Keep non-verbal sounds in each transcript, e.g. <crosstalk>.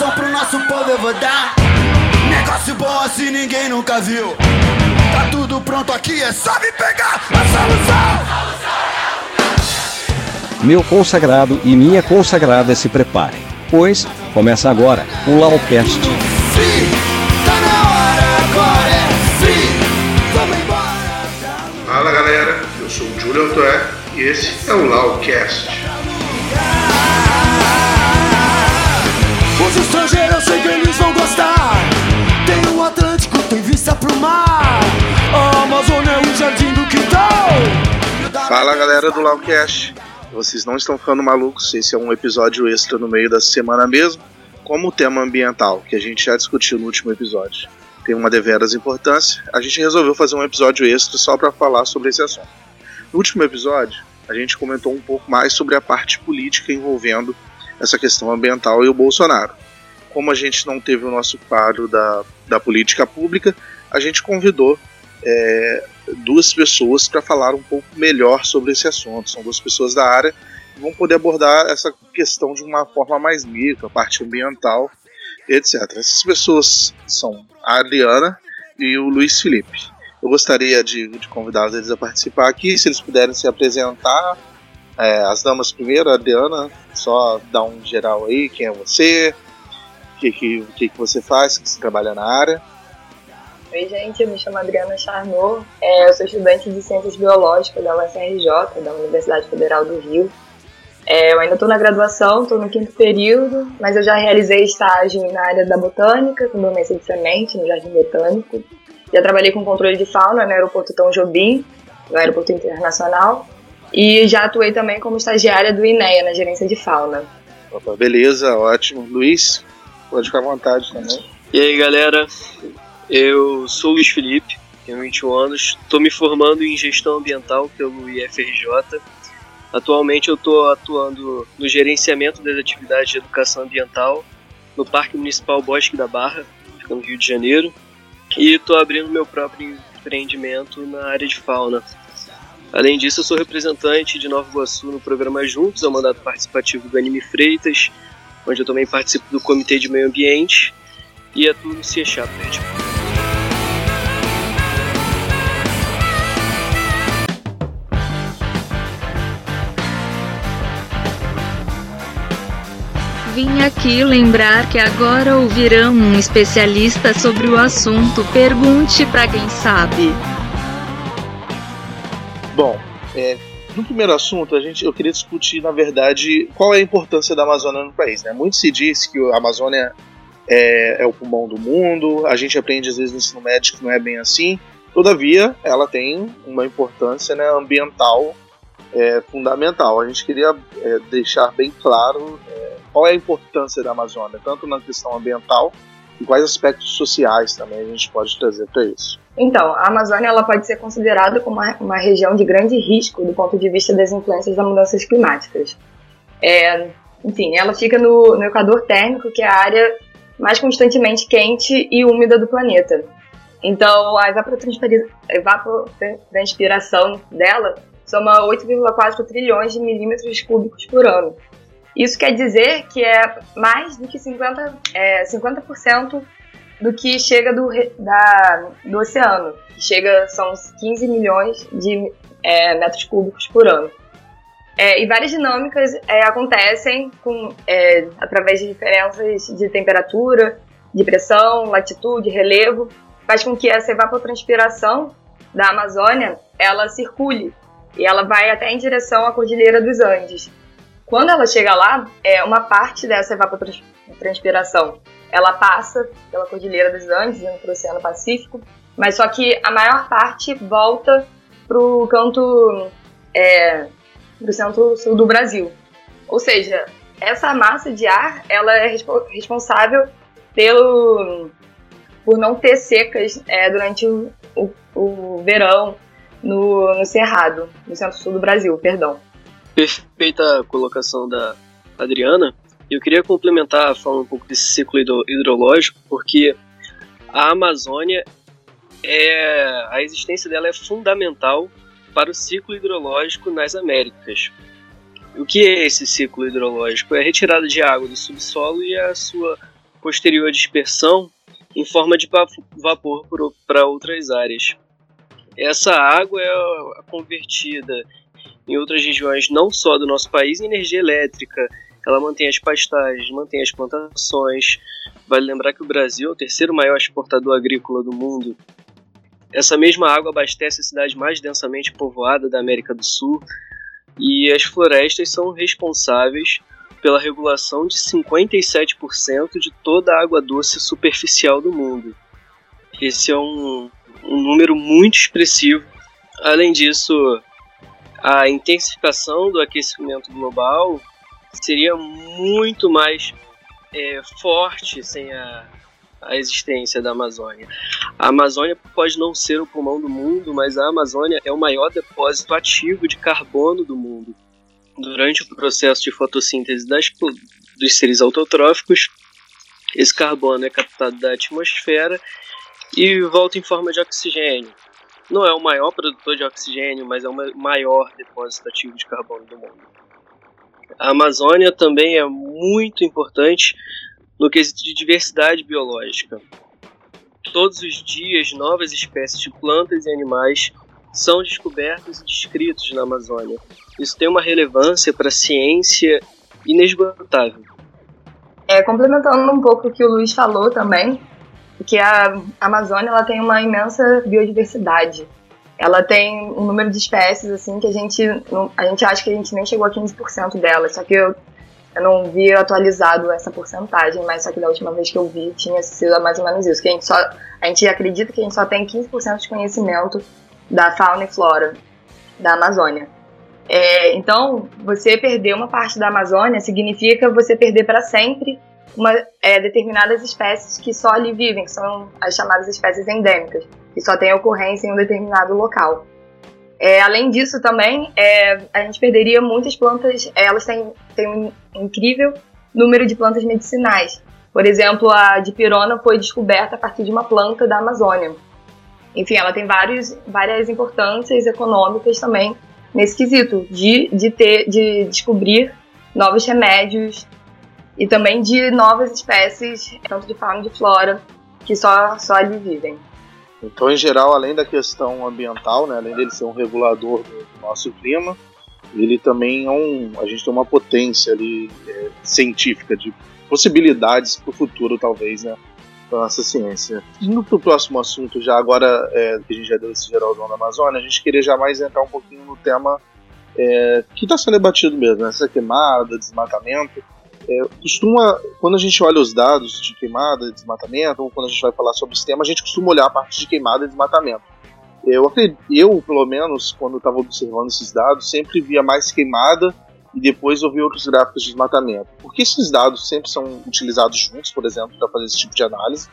solução pro nosso povo eu vou dar. Negócio bom assim ninguém nunca viu. Tá tudo pronto aqui, é só me pegar a solução. Meu consagrado e minha consagrada se preparem, pois começa agora o Laocast. Free, tá é. Fala galera, eu sou o Júlio Altoé e esse é o Laucast. Os estrangeiros eu sei que eles vão gostar. Tem o Atlântico, tem vista pro mar. A Amazônia é o jardim do quintal. Fala galera do Laucast, vocês não estão ficando malucos, esse é um episódio extra no meio da semana mesmo, como o tema ambiental, que a gente já discutiu no último episódio. Tem uma deveras importância, a gente resolveu fazer um episódio extra só para falar sobre esse assunto. No último episódio, a gente comentou um pouco mais sobre a parte política envolvendo essa questão ambiental e o Bolsonaro. Como a gente não teve o nosso quadro da, da política pública, a gente convidou é, duas pessoas para falar um pouco melhor sobre esse assunto. São duas pessoas da área que vão poder abordar essa questão de uma forma mais micro, a parte ambiental, etc. Essas pessoas são a Adriana e o Luiz Felipe. Eu gostaria de, de convidar eles a participar aqui, se eles puderem se apresentar. É, as damas primeiro, a Adriana, só dá um geral aí, quem é você, o que, que, que, que você faz, que você trabalha na área. Oi, gente, eu me chamo Adriana Charnot, é, eu sou estudante de Ciências Biológicas da UFRJ, da Universidade Federal do Rio. É, eu ainda estou na graduação, estou no quinto período, mas eu já realizei estágio na área da botânica, com dormência de semente, no Jardim Botânico. Já trabalhei com controle de fauna no aeroporto Tom Jobim, no aeroporto internacional, e já atuei também como estagiária do INEA, na gerência de fauna. Opa, beleza, ótimo. Luiz, pode ficar à vontade também. E aí galera, eu sou o Luiz Felipe, tenho 21 anos, estou me formando em gestão ambiental pelo IFRJ. Atualmente eu estou atuando no gerenciamento das atividades de educação ambiental no Parque Municipal Bosque da Barra, fica no Rio de Janeiro, e estou abrindo meu próprio empreendimento na área de fauna. Além disso, eu sou representante de Nova Iguaçu no programa Juntos, ao mandato participativo do Anime Freitas, onde eu também participo do Comitê de Meio Ambiente e atuo no Cia Chapter. Vim aqui lembrar que agora ouvirão um especialista sobre o assunto. Pergunte para quem sabe. Bom, é, no primeiro assunto, a gente, eu queria discutir, na verdade, qual é a importância da Amazônia no país. Né? Muito se diz que a Amazônia é, é, o pulmão do mundo, a gente aprende às vezes no ensino médio que não é bem assim. Todavia, ela tem uma importância né, ambiental é, fundamental. A gente queria é, deixar bem claro é, qual é a importância da Amazônia, tanto na questão ambiental e quais aspectos sociais também a gente pode trazer para isso. Então, a Amazônia ela pode ser considerada como uma, uma, região de grande risco do ponto de vista das influências das mudanças climáticas. É, enfim, ela fica no, no Equador térmico, que é a área mais constantemente quente e úmida do planeta. Então, a evapotranspiração dela soma 8,4 trilhões de milímetros cúbicos por ano. Isso quer dizer que é mais do que 50%, é, 50% do que chega do, da, do oceano, que chega, são 15 milhões de é, metros cúbicos por ano. É, e várias dinâmicas é, acontecem com, é, através de diferenças de temperatura, de pressão, latitude, relevo, faz com que essa evapotranspiração da Amazônia ela circule e ela vai até em direção à Cordilheira dos Andes. Quando ela chega lá, é uma parte dessa evapotranspiração ela passa pela Cordilheira dos Andes, indo para o Oceano Pacífico, mas só que a maior parte volta para o canto é, do centro-sul do Brasil. Ou seja, essa massa de ar ela é respo responsável pelo por não ter secas é, durante o, o, o verão no, no Cerrado, no centro-sul do Brasil, perdão. Perfeita colocação da Adriana. Eu queria complementar falando um pouco desse ciclo hidrológico, porque a Amazônia é a existência dela é fundamental para o ciclo hidrológico nas Américas. O que é esse ciclo hidrológico? É a retirada de água do subsolo e a sua posterior dispersão em forma de vapor para outras áreas. Essa água é convertida em outras regiões, não só do nosso país, em energia elétrica. Ela mantém as pastagens, mantém as plantações. Vale lembrar que o Brasil é o terceiro maior exportador agrícola do mundo. Essa mesma água abastece a cidade mais densamente povoada da América do Sul e as florestas são responsáveis pela regulação de 57% de toda a água doce superficial do mundo. Esse é um, um número muito expressivo. Além disso, a intensificação do aquecimento global seria muito mais é, forte sem a, a existência da Amazônia. A Amazônia pode não ser o pulmão do mundo, mas a Amazônia é o maior depósito ativo de carbono do mundo. Durante o processo de fotossíntese das, dos seres autotróficos, esse carbono é captado da atmosfera e volta em forma de oxigênio. Não é o maior produtor de oxigênio, mas é o maior depósito ativo de carbono do mundo. A Amazônia também é muito importante no quesito de diversidade biológica. Todos os dias, novas espécies de plantas e animais são descobertos e descritos na Amazônia. Isso tem uma relevância para a ciência inesgotável. É, complementando um pouco o que o Luiz falou também, que a Amazônia ela tem uma imensa biodiversidade. Ela tem um número de espécies assim que a gente a gente acha que a gente nem chegou a 15% delas, só que eu, eu não vi atualizado essa porcentagem, mas só que da última vez que eu vi tinha sido mais ou menos isso, que a gente só a gente acredita que a gente só tem 15% de conhecimento da fauna e flora da Amazônia. É, então, você perder uma parte da Amazônia significa você perder para sempre uma, é, determinadas espécies que só ali vivem, que são as chamadas espécies endêmicas, que só têm ocorrência em um determinado local. É, além disso, também, é, a gente perderia muitas plantas, elas têm, têm um incrível número de plantas medicinais. Por exemplo, a dipirona foi descoberta a partir de uma planta da Amazônia. Enfim, ela tem vários, várias importâncias econômicas também nesse quesito de, de, ter, de descobrir novos remédios e também de novas espécies, tanto de fauna e de flora, que só, só ali vivem. Então, em geral, além da questão ambiental, né, além dele ser um regulador do, nosso clima, ele também é um. A gente tem uma potência ali é, científica de possibilidades para o futuro, talvez, né? Da nossa ciência. Indo para o próximo assunto, já agora é, que a gente já deu esse geralzão da Amazônia, a gente queria jamais entrar um pouquinho no tema é, que está sendo debatido mesmo, né? essa queimada, desmatamento. É, costuma, quando a gente olha os dados de queimada e desmatamento, ou quando a gente vai falar sobre esse tema, a gente costuma olhar a parte de queimada e desmatamento. Eu, eu pelo menos, quando estava observando esses dados, sempre via mais queimada e depois eu vi outros gráficos de desmatamento. Porque esses dados sempre são utilizados juntos, por exemplo, para fazer esse tipo de análise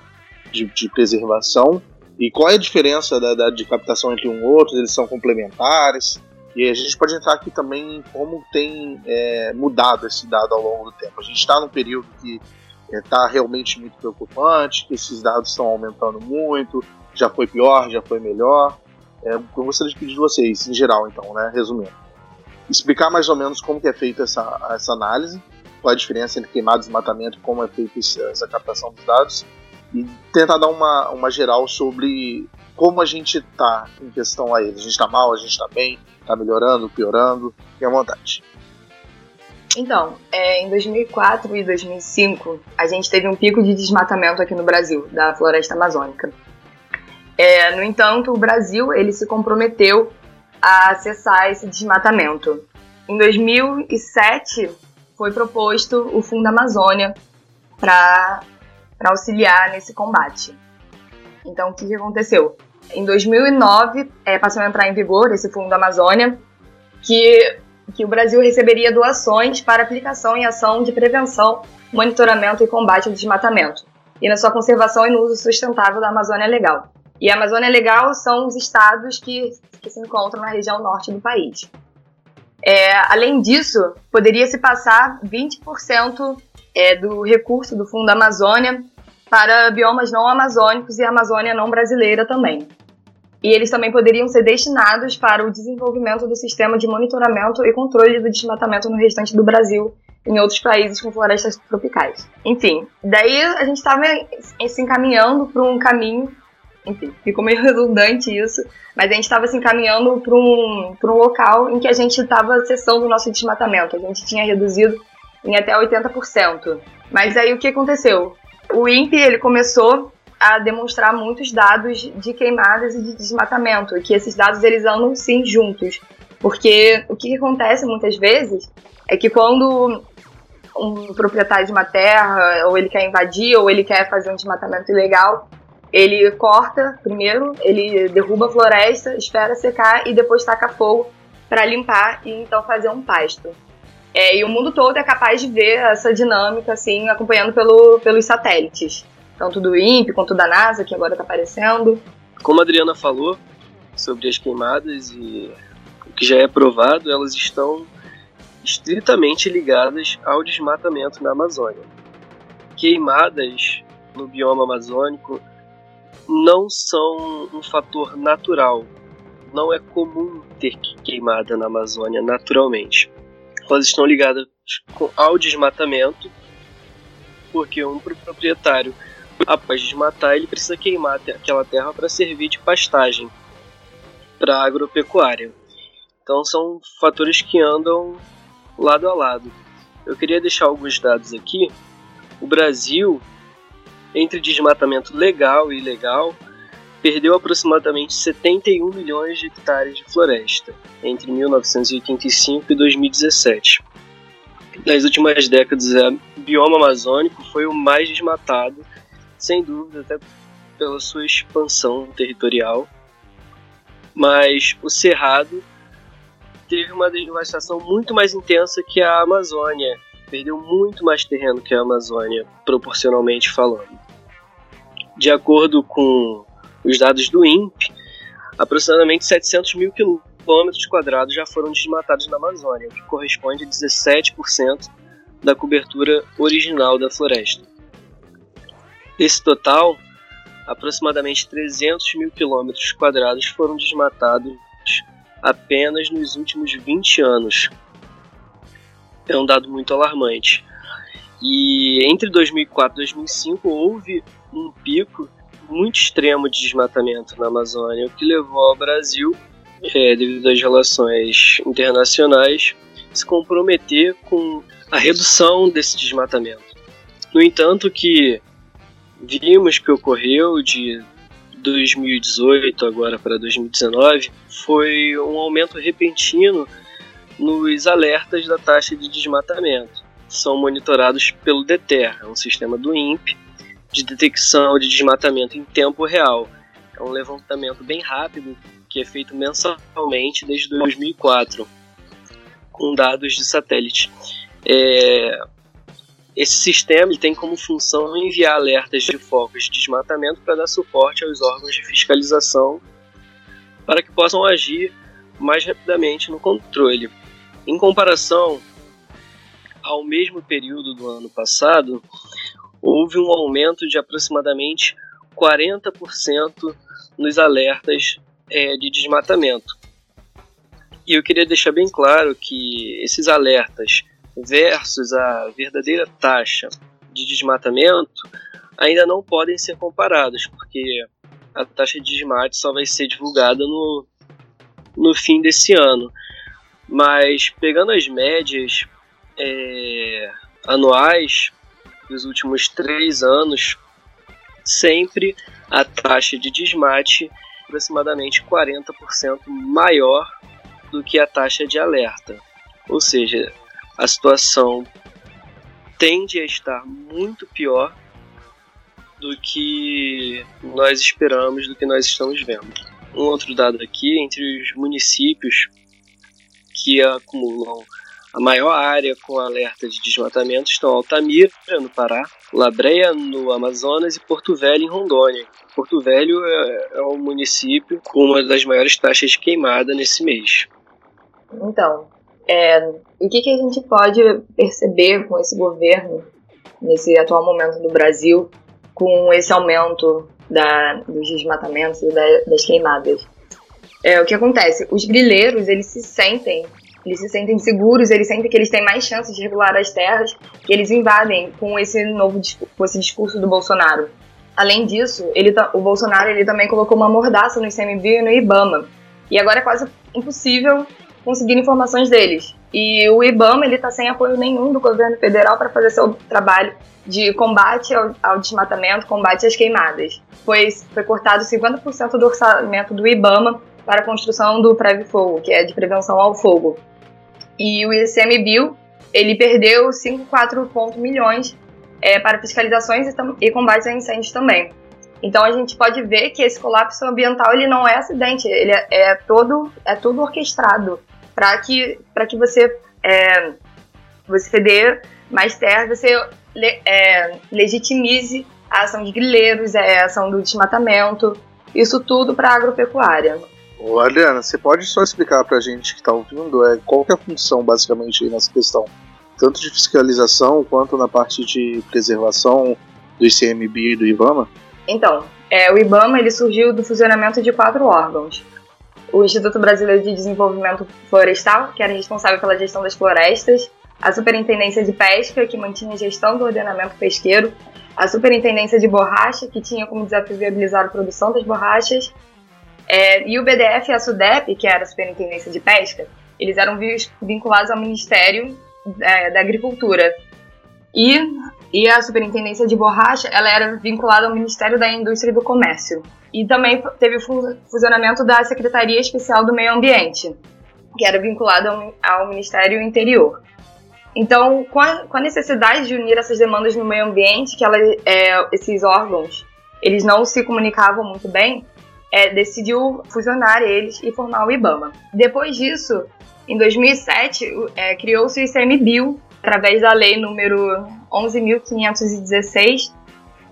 de, de preservação. E qual é a diferença da, da, de captação entre um e outro? Eles são complementares? E a gente pode entrar aqui também em como tem é, mudado esse dado ao longo do tempo. A gente está num período que está é, realmente muito preocupante, que esses dados estão aumentando muito, já foi pior, já foi melhor. É, eu gostaria de pedir de vocês, em geral, então, né, resumindo, explicar mais ou menos como que é feita essa, essa análise, qual a diferença entre queimado e desmatamento, como é feita essa captação dos dados, e tentar dar uma, uma geral sobre como a gente está em questão a eles. A gente está mal, a gente está bem, está melhorando, piorando, fique à vontade. Então, é, em 2004 e 2005, a gente teve um pico de desmatamento aqui no Brasil, da floresta amazônica. É, no entanto, o Brasil ele se comprometeu a acessar esse desmatamento. Em 2007, foi proposto o Fundo Amazônia para auxiliar nesse combate. Então, o que aconteceu? Em 2009, é, passou a entrar em vigor esse Fundo Amazônia, que, que o Brasil receberia doações para aplicação em ação de prevenção, monitoramento e combate ao desmatamento, e na sua conservação e no uso sustentável da Amazônia Legal. E a Amazônia Legal são os estados que, que se encontram na região norte do país. É, além disso, poderia se passar 20% é, do recurso do Fundo Amazônia para biomas não amazônicos e Amazônia não brasileira também. E eles também poderiam ser destinados para o desenvolvimento do sistema de monitoramento e controle do desmatamento no restante do Brasil, em outros países com florestas tropicais. Enfim, daí a gente estava se encaminhando para um caminho, enfim, ficou meio <laughs> redundante isso, mas a gente estava se encaminhando para um, um local em que a gente estava cessando o nosso desmatamento. A gente tinha reduzido em até 80%. Mas aí o que aconteceu? O INPE ele começou a demonstrar muitos dados de queimadas e de desmatamento, que esses dados eles andam sim juntos. Porque o que acontece muitas vezes é que quando um proprietário de uma terra, ou ele quer invadir, ou ele quer fazer um desmatamento ilegal, ele corta primeiro, ele derruba a floresta, espera secar e depois taca fogo para limpar e então fazer um pasto. É, e o mundo todo é capaz de ver essa dinâmica, assim, acompanhando pelo, pelos satélites. Tanto do INPE quanto da NASA, que agora está aparecendo. Como a Adriana falou sobre as queimadas e o que já é provado, elas estão estritamente ligadas ao desmatamento na Amazônia. Queimadas no bioma amazônico não são um fator natural. Não é comum ter queimada na Amazônia naturalmente elas estão ligadas ao desmatamento, porque um proprietário, após desmatar, ele precisa queimar aquela terra para servir de pastagem para agropecuária. Então são fatores que andam lado a lado. Eu queria deixar alguns dados aqui. O Brasil, entre desmatamento legal e ilegal, perdeu aproximadamente 71 milhões de hectares de floresta entre 1985 e 2017. Nas últimas décadas, o bioma amazônico foi o mais desmatado, sem dúvida, até pela sua expansão territorial. Mas o Cerrado teve uma devastação muito mais intensa que a Amazônia, perdeu muito mais terreno que a Amazônia, proporcionalmente falando. De acordo com os dados do INPE, aproximadamente 700 mil quilômetros quadrados já foram desmatados na Amazônia, o que corresponde a 17% da cobertura original da floresta. Desse total, aproximadamente 300 mil quilômetros quadrados foram desmatados apenas nos últimos 20 anos. É um dado muito alarmante. E entre 2004 e 2005 houve um pico muito extremo de desmatamento na Amazônia, o que levou ao Brasil, é, devido às relações internacionais, se comprometer com a redução desse desmatamento. No entanto, que vimos que ocorreu de 2018 agora para 2019 foi um aumento repentino nos alertas da taxa de desmatamento. São monitorados pelo DETER, um sistema do INPE, de detecção de desmatamento em tempo real. É um levantamento bem rápido que é feito mensalmente desde 2004, com dados de satélite. É... Esse sistema tem como função enviar alertas de focos de desmatamento para dar suporte aos órgãos de fiscalização para que possam agir mais rapidamente no controle. Em comparação ao mesmo período do ano passado, houve um aumento de aproximadamente 40% nos alertas é, de desmatamento. E eu queria deixar bem claro que esses alertas versus a verdadeira taxa de desmatamento ainda não podem ser comparados, porque a taxa de desmate só vai ser divulgada no, no fim desse ano. Mas pegando as médias é, anuais, dos últimos três anos, sempre a taxa de desmate aproximadamente 40% maior do que a taxa de alerta. Ou seja, a situação tende a estar muito pior do que nós esperamos, do que nós estamos vendo. Um outro dado aqui, entre os municípios que acumulam a maior área com alerta de desmatamento estão Altamira, no Pará, Labreia, no Amazonas e Porto Velho, em Rondônia. Porto Velho é, é município com uma das maiores taxas de queimada nesse mês. Então, é, o que, que a gente pode perceber com esse governo, nesse atual momento do Brasil, com esse aumento da, dos desmatamentos e da, das queimadas? É, o que acontece? Os grileiros, eles se sentem Eles se sentem seguros, eles sentem que eles têm mais chances de regular as terras e eles invadem com esse novo com esse discurso do Bolsonaro. Além disso, ele, o Bolsonaro ele também colocou uma mordaça no ICMBio e no IBAMA. E agora é quase impossível conseguir informações deles. E o IBAMA ele está sem apoio nenhum do governo federal para fazer seu trabalho de combate ao, ao, desmatamento, combate às queimadas. Foi, foi cortado 50% do orçamento do IBAMA para a construção do PREV-Fogo, que é de prevenção ao fogo. E o ICMBio, ele perdeu 5,4 milhões é, para fiscalizações e, e combates a incêndios também. Então a gente pode ver que esse colapso ambiental ele não é acidente, ele é, é todo é tudo orquestrado para que para que você é, você dê mais terra, você le, é, legitimize a ação de grileiros, a ação do desmatamento, isso tudo para agropecuária. Ô, Adriana, você pode só explicar para a gente que está ouvindo é, qual é a função basicamente nessa questão? Tanto de fiscalização quanto na parte de preservação do ICMB e do IBAMA? Então, é, o IBAMA ele surgiu do fusionamento de quatro órgãos. O Instituto Brasileiro de Desenvolvimento Florestal, que era responsável pela gestão das florestas, a Superintendência de Pesca, que mantinha a gestão do ordenamento pesqueiro, a Superintendência de Borracha, que tinha como desafio viabilizar a produção das borrachas, é, e o BDF e a SUDEP, que era a Superintendência de Pesca, eles eram vinculados ao Ministério é, da Agricultura. E, e a Superintendência de Borracha, ela era vinculada ao Ministério da Indústria e do Comércio. E também teve o fusionamento da Secretaria Especial do Meio Ambiente, que era vinculada ao, Ministério Interior. Então, com a, com a, necessidade de unir essas demandas no meio ambiente, que ela, é, esses órgãos eles não se comunicavam muito bem, é, decidiu fusionar eles e formar o IBAMA. Depois disso, em 2007, é, criou-se o ICMBio, através da lei número 11.516,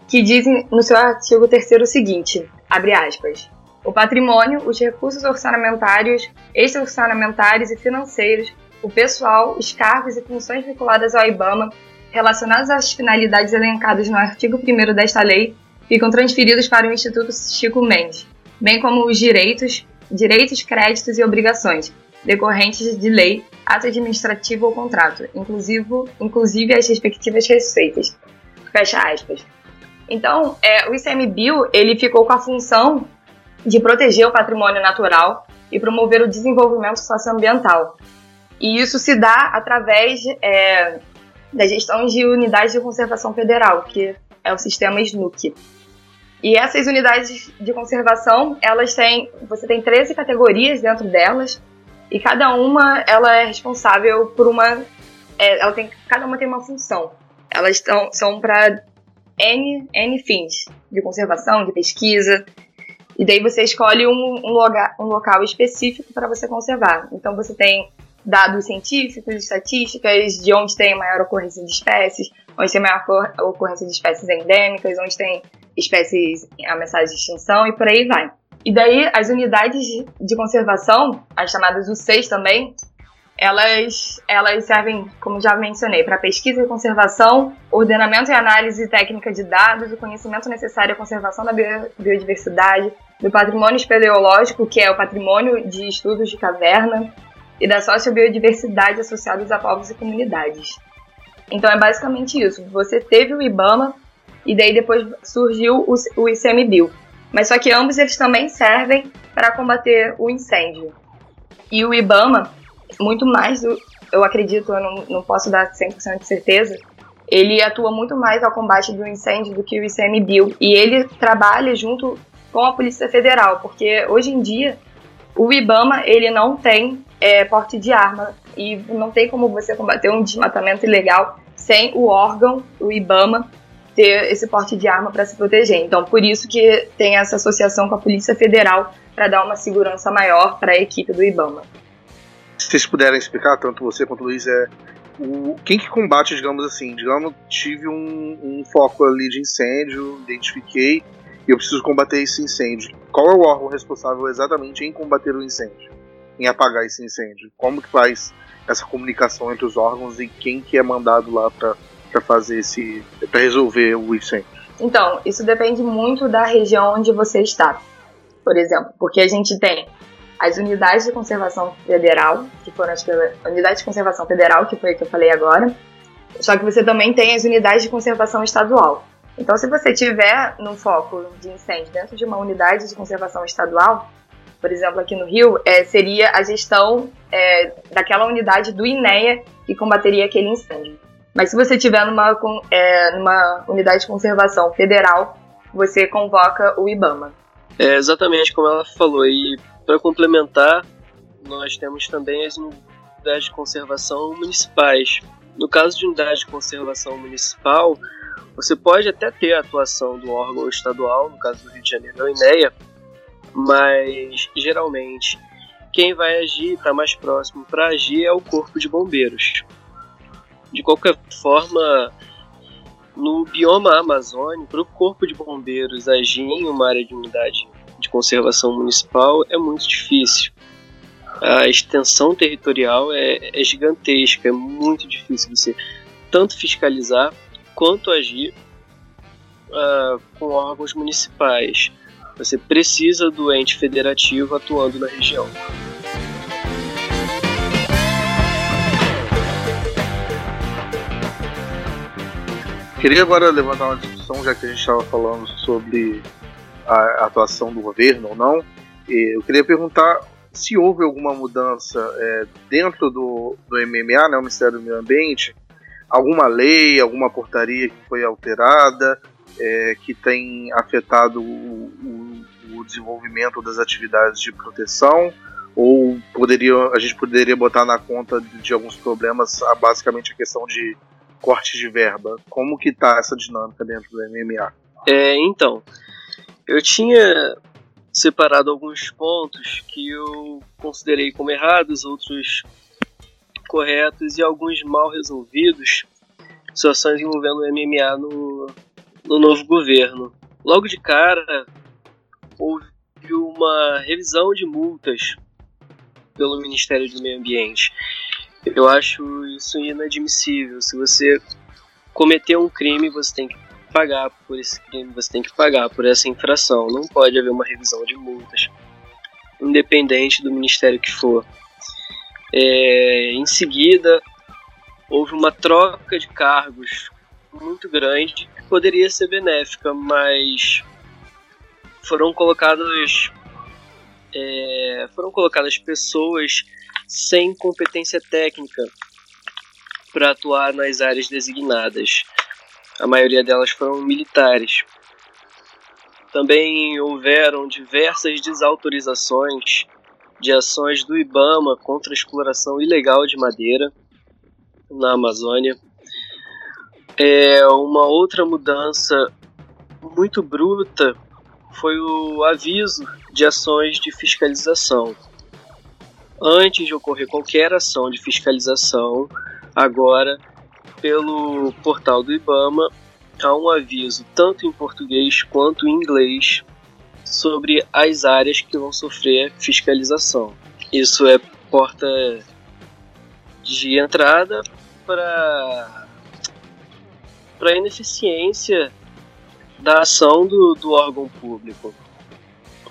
que diz no seu artigo 3 o seguinte, abre aspas, o patrimônio, os recursos orçamentários, extra-orçamentários e financeiros, o pessoal, os cargos e funções vinculadas ao IBAMA, relacionados às finalidades elencadas no artigo 1 desta lei, ficam transferidos para o Instituto Chico Mendes, bem como os direitos, direitos, créditos e obrigações decorrentes de lei, ato administrativo ou contrato, inclusive, inclusive as respectivas receitas. Fecha aspas. Então, é, o ICMBio ele ficou com a função de proteger o patrimônio natural e promover o desenvolvimento socioambiental. E isso se dá através é, da gestão de unidades de conservação federal, que é o sistema SNUC. E essas unidades de conservação, elas têm, você tem 13 categorias dentro delas, e cada uma ela é responsável por uma, é, ela tem, cada uma tem uma função. Elas tão, são para N, N fins de conservação, de pesquisa, e daí você escolhe um, um, lugar, um local específico para você conservar. Então você tem dados científicos, estatísticas de onde tem maior ocorrência de espécies, onde tem maior ocorrência de espécies endêmicas, onde tem espécies ameaçadas de extinção e por aí vai. E daí as unidades de conservação, as chamadas UCs também, elas, elas servem, como já mencionei, para pesquisa e conservação, ordenamento e análise técnica de dados, o conhecimento necessário à conservação da biodiversidade, do patrimônio espeleológico, que é o patrimônio de estudos de caverna, e da sociobiodiversidade associados a povos e comunidades. Então é basicamente isso. Você teve o IBAMA, e daí depois surgiu o, ICMBio. Mas só que ambos eles também servem para combater o incêndio. E o IBAMA, muito mais, eu acredito, eu não, não posso dar 100% de certeza, ele atua muito mais ao combate do incêndio do que o ICMBio. E ele trabalha junto com a Polícia Federal, porque hoje em dia o IBAMA ele não tem é, porte de arma e não tem como você combater um desmatamento ilegal sem o órgão, o IBAMA, ter esse porte de arma para se proteger. Então, por isso que tem essa associação com a Polícia Federal para dar uma segurança maior para a equipe do IBAMA. Se vocês puderem explicar, tanto você quanto o Luiz, é o, quem que combate, digamos assim, digamos, tive um, um foco ali de incêndio, identifiquei e eu preciso combater esse incêndio. Qual é o órgão responsável exatamente em combater o incêndio, em apagar esse incêndio? Como que faz essa comunicação entre os órgãos e quem que é mandado lá para para fazer esse para resolver o incêndio? Então, isso depende muito da região onde você está. Por exemplo, porque a gente tem as unidades de conservação federal, que foram as unidades de conservação federal, que foi o que eu falei agora, só que você também tem as unidades de conservação estadual. Então, se você tiver no foco de incêndio dentro de uma unidade de conservação estadual, por exemplo, aqui no Rio, é, seria a gestão é, daquela unidade do INEA que combateria aquele incêndio. Mas se você tiver numa, é, numa unidade de conservação federal, você convoca o IBAMA. É exatamente como ela falou. E para complementar, nós temos também as unidades de conservação municipais. No caso de unidade de conservação municipal, você pode até ter a atuação do órgão estadual, no caso do Rio de Janeiro, o INEA, mas geralmente quem vai agir, está mais próximo para agir, é o Corpo de Bombeiros. De qualquer forma, no bioma amazônico, para o Corpo de Bombeiros agir em uma área de unidade de conservação municipal é muito difícil. A extensão territorial é, é gigantesca, é muito difícil você tanto fiscalizar quanto agir uh, com órgãos municipais. Você precisa do ente federativo atuando na região. Queria agora levantar uma discussão, já que a gente estava falando sobre a atuação do governo ou não. Eu queria perguntar se houve alguma mudança é, dentro do, do MMA, né, o Ministério do Meio Ambiente, alguma lei, alguma portaria que foi alterada, é, que tem afetado o, o, o, desenvolvimento das atividades de proteção, ou poderia, a gente poderia botar na conta de, de alguns problemas a, basicamente a questão de cortes de verba. Como que está essa dinâmica dentro do MMA? É, então, eu tinha separado alguns pontos que eu considerei como errados, outros corretos e alguns mal resolvidos, situações envolvendo o MMA no, no novo governo. Logo de cara, houve uma revisão de multas pelo Ministério do Meio Ambiente. Eu acho isso inadmissível. Se você cometeu um crime, você tem que pagar por esse crime, você tem que pagar por essa infração. Não pode haver uma revisão de multas, independente do ministério que for. É, em seguida, houve uma troca de cargos muito grande que poderia ser benéfica, mas foram colocadas é, foram colocadas pessoas sem competência técnica para atuar nas áreas designadas. A maioria delas foram militares. Também houveram diversas desautorizações de ações do IBAMA contra a exploração ilegal de madeira na Amazônia. É uma outra mudança muito bruta foi o aviso de ações de fiscalização. Antes de ocorrer qualquer ação de fiscalização, agora pelo portal do IBAMA há um aviso tanto em português quanto em inglês sobre as áreas que vão sofrer fiscalização. Isso é porta de entrada para para ineficiência da ação do, do órgão público.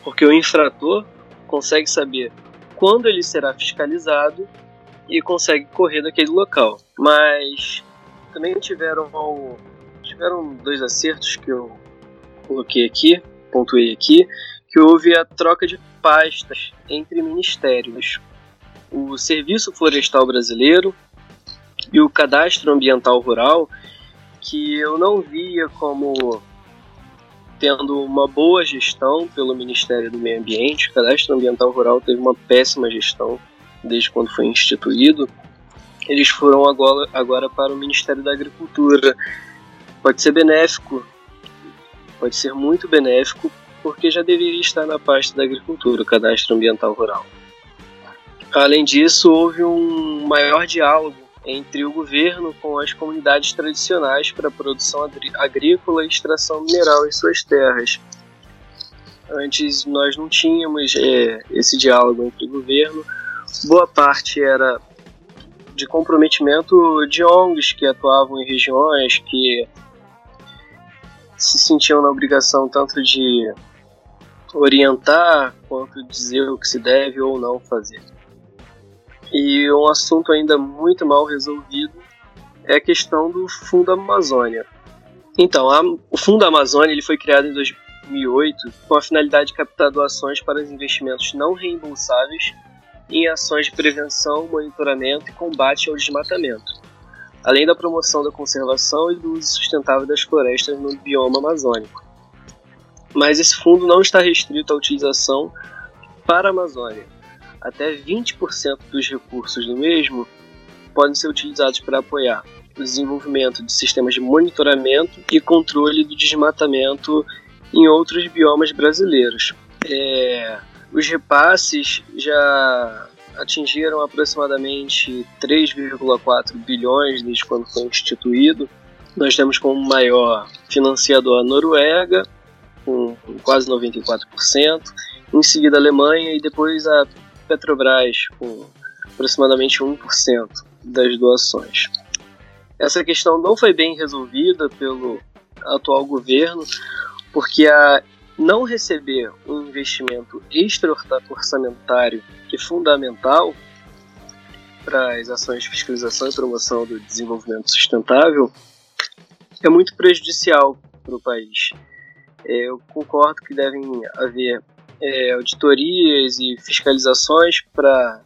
Porque o infrator consegue saber quando ele será fiscalizado e consegue correr daquele local. Mas também tiveram tiveram dois acertos que eu coloquei aqui pontuei aqui, que houve a troca de pastas entre ministérios. O Serviço Florestal Brasileiro e o Cadastro Ambiental Rural, que eu não via como tendo uma boa gestão pelo Ministério do Meio Ambiente. O Cadastro Ambiental Rural teve uma péssima gestão desde quando foi instituído. Eles foram agora, agora para o Ministério da Agricultura. Pode ser benéfico pode ser muito benéfico porque já deveria estar na parte da agricultura, o cadastro ambiental rural. Além disso, houve um maior diálogo entre o governo com as comunidades tradicionais para a produção agrícola e extração mineral em suas terras. Antes nós não tínhamos é, esse diálogo entre o governo, boa parte era de comprometimento de ONGs que atuavam em regiões que se sentiam na obrigação tanto de orientar quanto dizer o que se deve ou não fazer. E um assunto ainda muito mal resolvido é a questão do Fundo Amazônia. Então, a, o Fundo Amazônia ele foi criado em 2008 com a finalidade de captar doações para os investimentos não reembolsáveis em ações de prevenção, monitoramento e combate ao desmatamento, além da promoção da conservação e do uso sustentável das florestas no bioma amazônico. Mas esse fundo não está restrito à utilização para a Amazônia. Até 20% dos recursos do mesmo podem ser utilizados para apoiar o desenvolvimento de sistemas de monitoramento e controle do desmatamento em outros biomas brasileiros. É, os repasses já atingiram aproximadamente 3,4 bilhões desde quando foi instituído. Nós temos como maior financiador a Noruega, com quase 94%, em seguida a Alemanha e depois a Petrobras, com aproximadamente 1% das doações. Essa questão não foi bem resolvida pelo atual governo, porque a não receber um investimento extra-orçamentário que é fundamental para as ações de fiscalização e promoção do desenvolvimento sustentável é muito prejudicial para o país. É, eu concordo que devem haver é, auditorias e fiscalizações para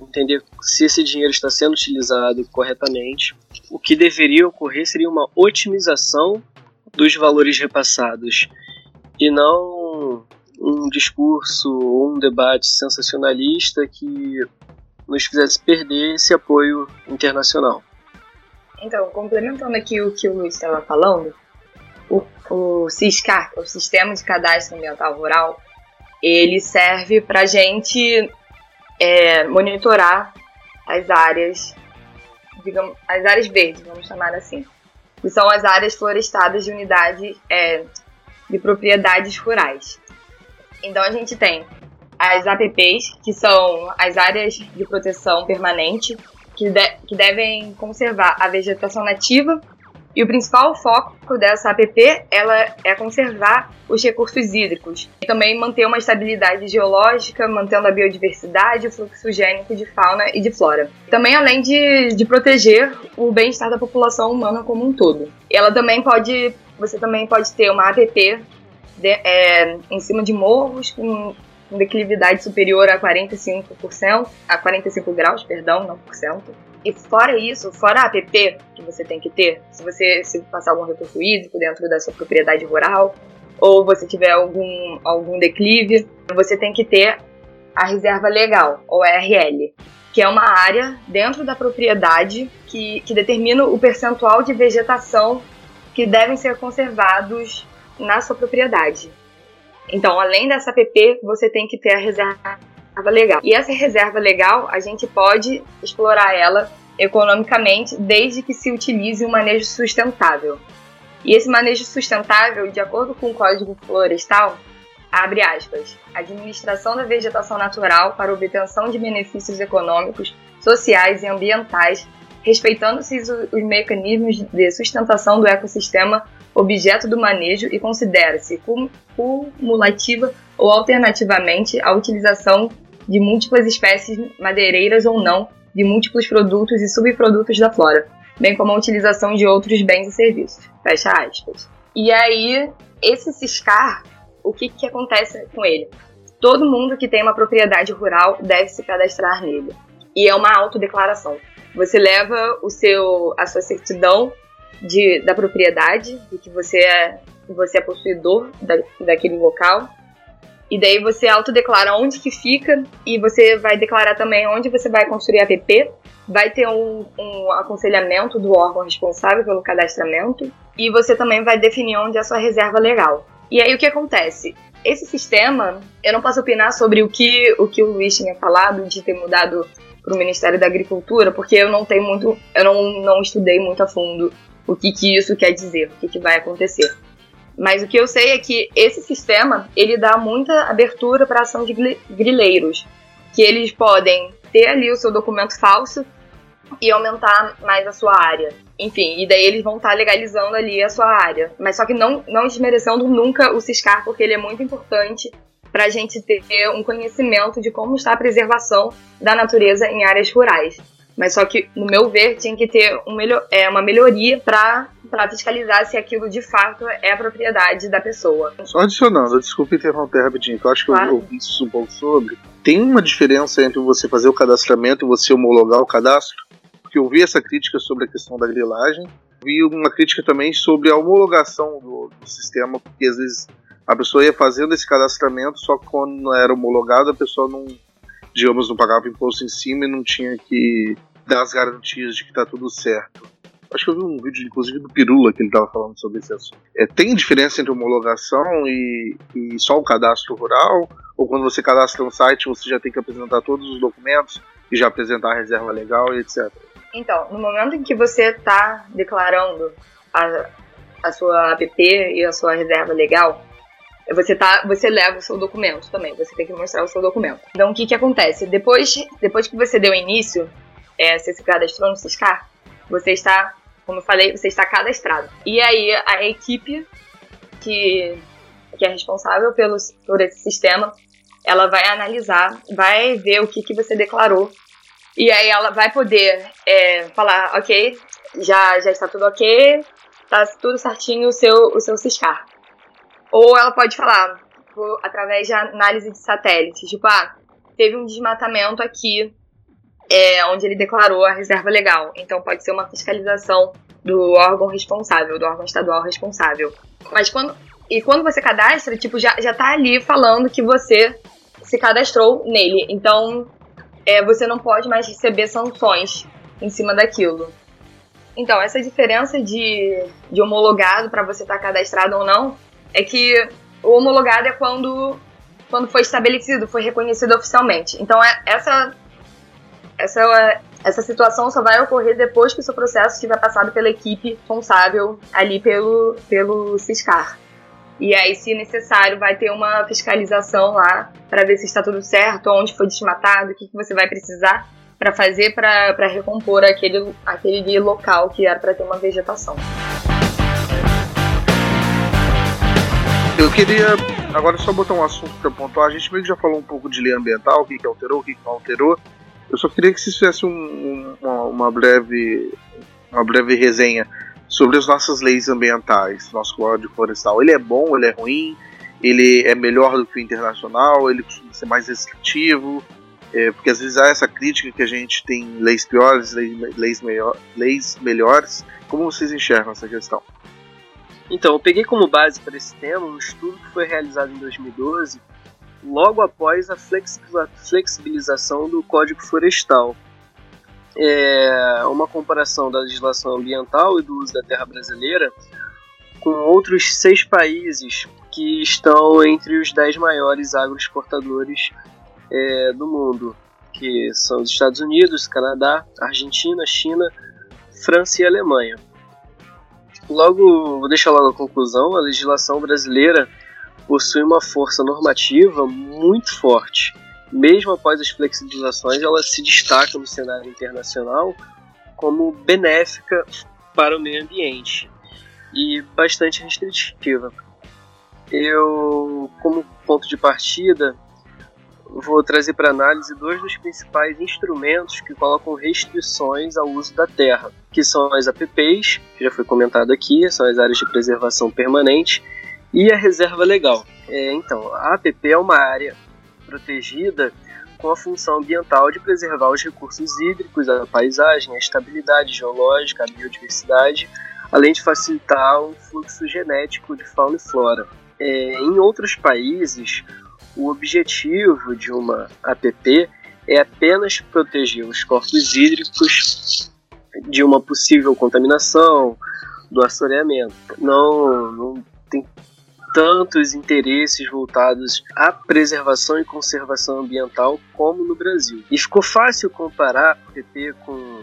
entender se esse dinheiro está sendo utilizado corretamente. O que deveria ocorrer seria uma otimização dos valores repassados e não um discurso ou um debate sensacionalista que nos fizesse perder esse apoio internacional. Então, complementando aqui o que o Luiz estava falando, o, o o Sistema de Cadastro Ambiental Rural, ele serve para a gente é, monitorar as áreas, digamos, as áreas verdes, vamos chamar assim, que são as áreas florestadas de unidade é, de propriedades rurais. Então a gente tem as APPs, que são as áreas de proteção permanente, que, de, que devem conservar a vegetação nativa e o principal foco dessa APP ela é conservar os recursos hídricos e também manter uma estabilidade geológica, mantendo a biodiversidade o fluxo gênico de fauna e de flora. Também além de, de proteger o bem-estar da população humana como um todo. Ela também pode, você também pode ter uma APP de, é, em cima de morros com declividade superior a 45%, a 45 graus, perdão, não por cento. E fora isso, fora a APP que você tem que ter, se você se passar algum recurso hídrico dentro da sua propriedade rural, ou você tiver algum, algum declive, você tem que ter a reserva legal, ou RL, que é uma área dentro da propriedade que, que determina o percentual de vegetação que devem ser conservados na sua propriedade. Então, além dessa APP, você tem que ter a reserva legal. E essa reserva legal, a gente pode explorar ela economicamente desde que se utilize um manejo sustentável. E esse manejo sustentável, de acordo com o Código Florestal, abre aspas, administração da vegetação natural para obtenção de benefícios econômicos, sociais e ambientais, respeitando-se os mecanismos de sustentação do ecossistema objeto do manejo e considera-se cumulativa ou alternativamente a utilização de múltiplas espécies madeireiras ou não de múltiplos produtos e subprodutos da flora, bem como a utilização de outros bens e serviços. Fecha aspas. E aí, esse Ciscar, o que, que acontece com ele? Todo mundo que tem uma propriedade rural deve se cadastrar nele. E é uma autodeclaração. Você leva o seu, a sua certidão de, da propriedade, de que você é, você é possuidor da, daquele local. E daí você autodeclara onde que fica e você vai declarar também onde você vai construir a app. Vai ter um, um aconselhamento do órgão responsável pelo cadastramento e você também vai definir onde é a sua reserva legal. E aí o que acontece? Esse sistema, eu não posso opinar sobre o que o, que o Luiz tinha falado de ter mudado para o Ministério da Agricultura, porque eu não tenho muito, eu não, não estudei muito a fundo o que, que isso quer dizer, o que, que vai acontecer. Mas o que eu sei é que esse sistema ele dá muita abertura para ação de grileiros, que eles podem ter ali o seu documento falso e aumentar mais a sua área. Enfim, e daí eles vão estar tá legalizando ali a sua área. Mas só que não, não desmerecendo nunca o Ciscar, porque ele é muito importante para a gente ter um conhecimento de como está a preservação da natureza em áreas rurais. Mas só que, no meu ver, tinha que ter um melhor, é, uma melhoria para fiscalizar se aquilo de fato é a propriedade da pessoa. Só adicionando, desculpa interromper rapidinho, que eu acho que claro. eu ouvi isso um pouco sobre. Tem uma diferença entre você fazer o cadastramento e você homologar o cadastro? Porque eu vi essa crítica sobre a questão da grilagem, vi uma crítica também sobre a homologação do, do sistema, porque às vezes a pessoa ia fazendo esse cadastramento, só que quando não era homologado a pessoa não digamos, não pagava imposto em cima e não tinha que dar as garantias de que tá tudo certo. Acho que eu vi um vídeo, inclusive, do Pirula que ele estava falando sobre esse assunto. É, tem diferença entre homologação e, e só o cadastro rural? Ou quando você cadastra um site, você já tem que apresentar todos os documentos e já apresentar a reserva legal e etc? Então, no momento em que você está declarando a, a sua app e a sua reserva legal, você tá, você leva o seu documento também, você tem que mostrar o seu documento. Então o que que acontece? Depois, depois que você deu início, é, você se cadastrou no Ciscar, você está, como eu falei, você está cadastrado. E aí a equipe que, que é responsável pelos, por esse sistema, ela vai analisar, vai ver o que, que você declarou. E aí ela vai poder é, falar, ok, já, já está tudo ok, está tudo certinho o seu, o seu Ciscar. Ou ela pode falar, através de análise de satélite, tipo, ah, teve um desmatamento aqui, é, onde ele declarou a reserva legal. Então pode ser uma fiscalização do órgão responsável, do órgão estadual responsável. Mas quando. E quando você cadastra, tipo, já, já tá ali falando que você se cadastrou nele. Então, é, você não pode mais receber sanções em cima daquilo. Então, essa diferença de, de homologado para você estar tá cadastrado ou não é que o homologado é quando, quando foi estabelecido, foi reconhecido oficialmente. Então, é, essa, essa, essa situação só vai ocorrer depois que o seu processo estiver passado pela equipe responsável ali pelo, pelo Ciscar. E aí, se necessário, vai ter uma fiscalização lá para ver se está tudo certo, onde foi desmatado, o que, que você vai precisar para fazer para recompor aquele, aquele local que era para ter uma vegetação. Eu queria agora só botar um assunto para pontuar. A gente meio que já falou um pouco de lei ambiental, o que, que alterou, o que, que não alterou. Eu só queria que se fizesse um, um, uma, uma, breve, uma breve resenha sobre as nossas leis ambientais, nosso código florestal. Ele é bom, ele é ruim, ele é melhor do que o internacional, ele costuma ser mais restritivo, é, porque às vezes há essa crítica que a gente tem leis piores, leis, leis, melhor, leis melhores. Como vocês enxergam essa questão? Então, eu peguei como base para esse tema um estudo que foi realizado em 2012, logo após a flexibilização do Código Florestal. É uma comparação da legislação ambiental e do uso da terra brasileira com outros seis países que estão entre os dez maiores agroexportadores é, do mundo, que são os Estados Unidos, Canadá, Argentina, China, França e Alemanha. Logo, vou deixar logo a conclusão: a legislação brasileira possui uma força normativa muito forte. Mesmo após as flexibilizações, ela se destaca no cenário internacional como benéfica para o meio ambiente e bastante restritiva. Eu, como ponto de partida, vou trazer para análise dois dos principais instrumentos que colocam restrições ao uso da terra, que são as APPs, que já foi comentado aqui, são as áreas de preservação permanente, e a reserva legal. É, então, a APP é uma área protegida com a função ambiental de preservar os recursos hídricos, a paisagem, a estabilidade geológica, a biodiversidade, além de facilitar o fluxo genético de fauna e flora. É, em outros países, o objetivo de uma APP é apenas proteger os corpos hídricos de uma possível contaminação, do assoreamento. Não, não tem tantos interesses voltados à preservação e conservação ambiental como no Brasil. E ficou fácil comparar a APP com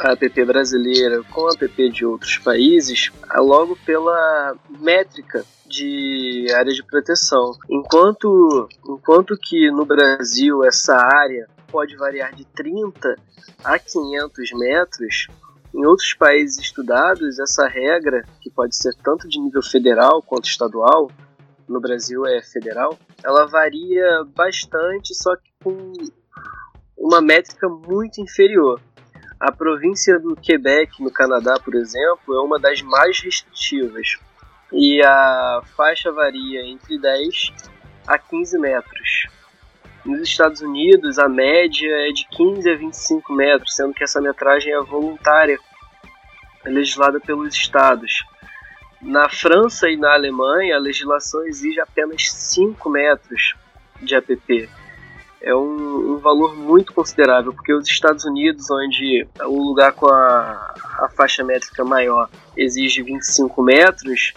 a APP brasileira com a APP de outros países logo pela métrica de área de proteção. Enquanto, enquanto que no Brasil essa área pode variar de 30 a 500 metros, em outros países estudados, essa regra, que pode ser tanto de nível federal quanto estadual, no Brasil é federal, ela varia bastante, só que com uma métrica muito inferior. A província do Quebec, no Canadá, por exemplo, é uma das mais restritivas e a faixa varia entre 10 a 15 metros. Nos Estados Unidos, a média é de 15 a 25 metros, sendo que essa metragem é voluntária, é legislada pelos estados. Na França e na Alemanha, a legislação exige apenas 5 metros de APP. É um, um, valor muito considerável, porque os Estados Unidos, onde o lugar com a, a faixa métrica maior exige 25 metros,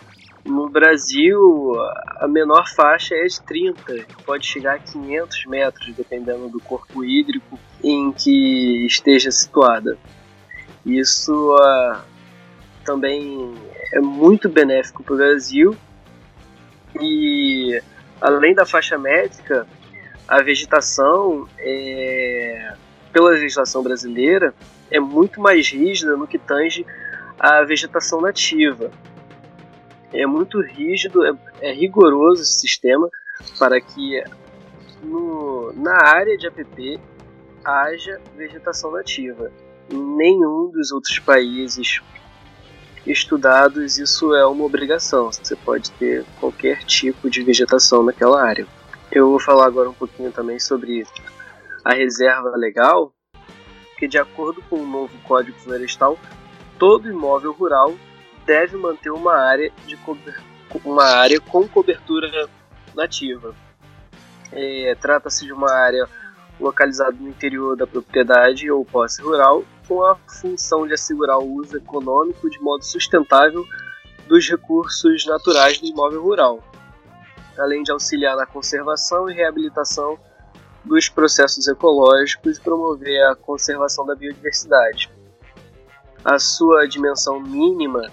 no Brasil, a menor faixa é de 30, pode chegar a 500 metros, dependendo do corpo hídrico em que esteja situada. Isso uh, também é muito benéfico para o Brasil e, além da faixa métrica, a vegetação, é, pela legislação brasileira, é muito mais rígida no que tange a vegetação nativa é muito rígido, é, é rigoroso esse sistema para que no, na área de APP haja vegetação nativa. Em nenhum dos outros países estudados isso é uma obrigação. Você pode ter qualquer tipo de vegetação naquela área. Eu vou falar agora um pouquinho também sobre a reserva legal, que de acordo com o novo Código Florestal, todo imóvel rural deve manter uma área, de uma área com cobertura nativa. É, Trata-se de uma área localizada no interior da propriedade ou posse rural, com a função de assegurar o uso econômico de modo sustentável dos recursos naturais do imóvel rural, além de auxiliar na conservação e reabilitação dos processos ecológicos e promover a conservação da biodiversidade. A sua dimensão mínima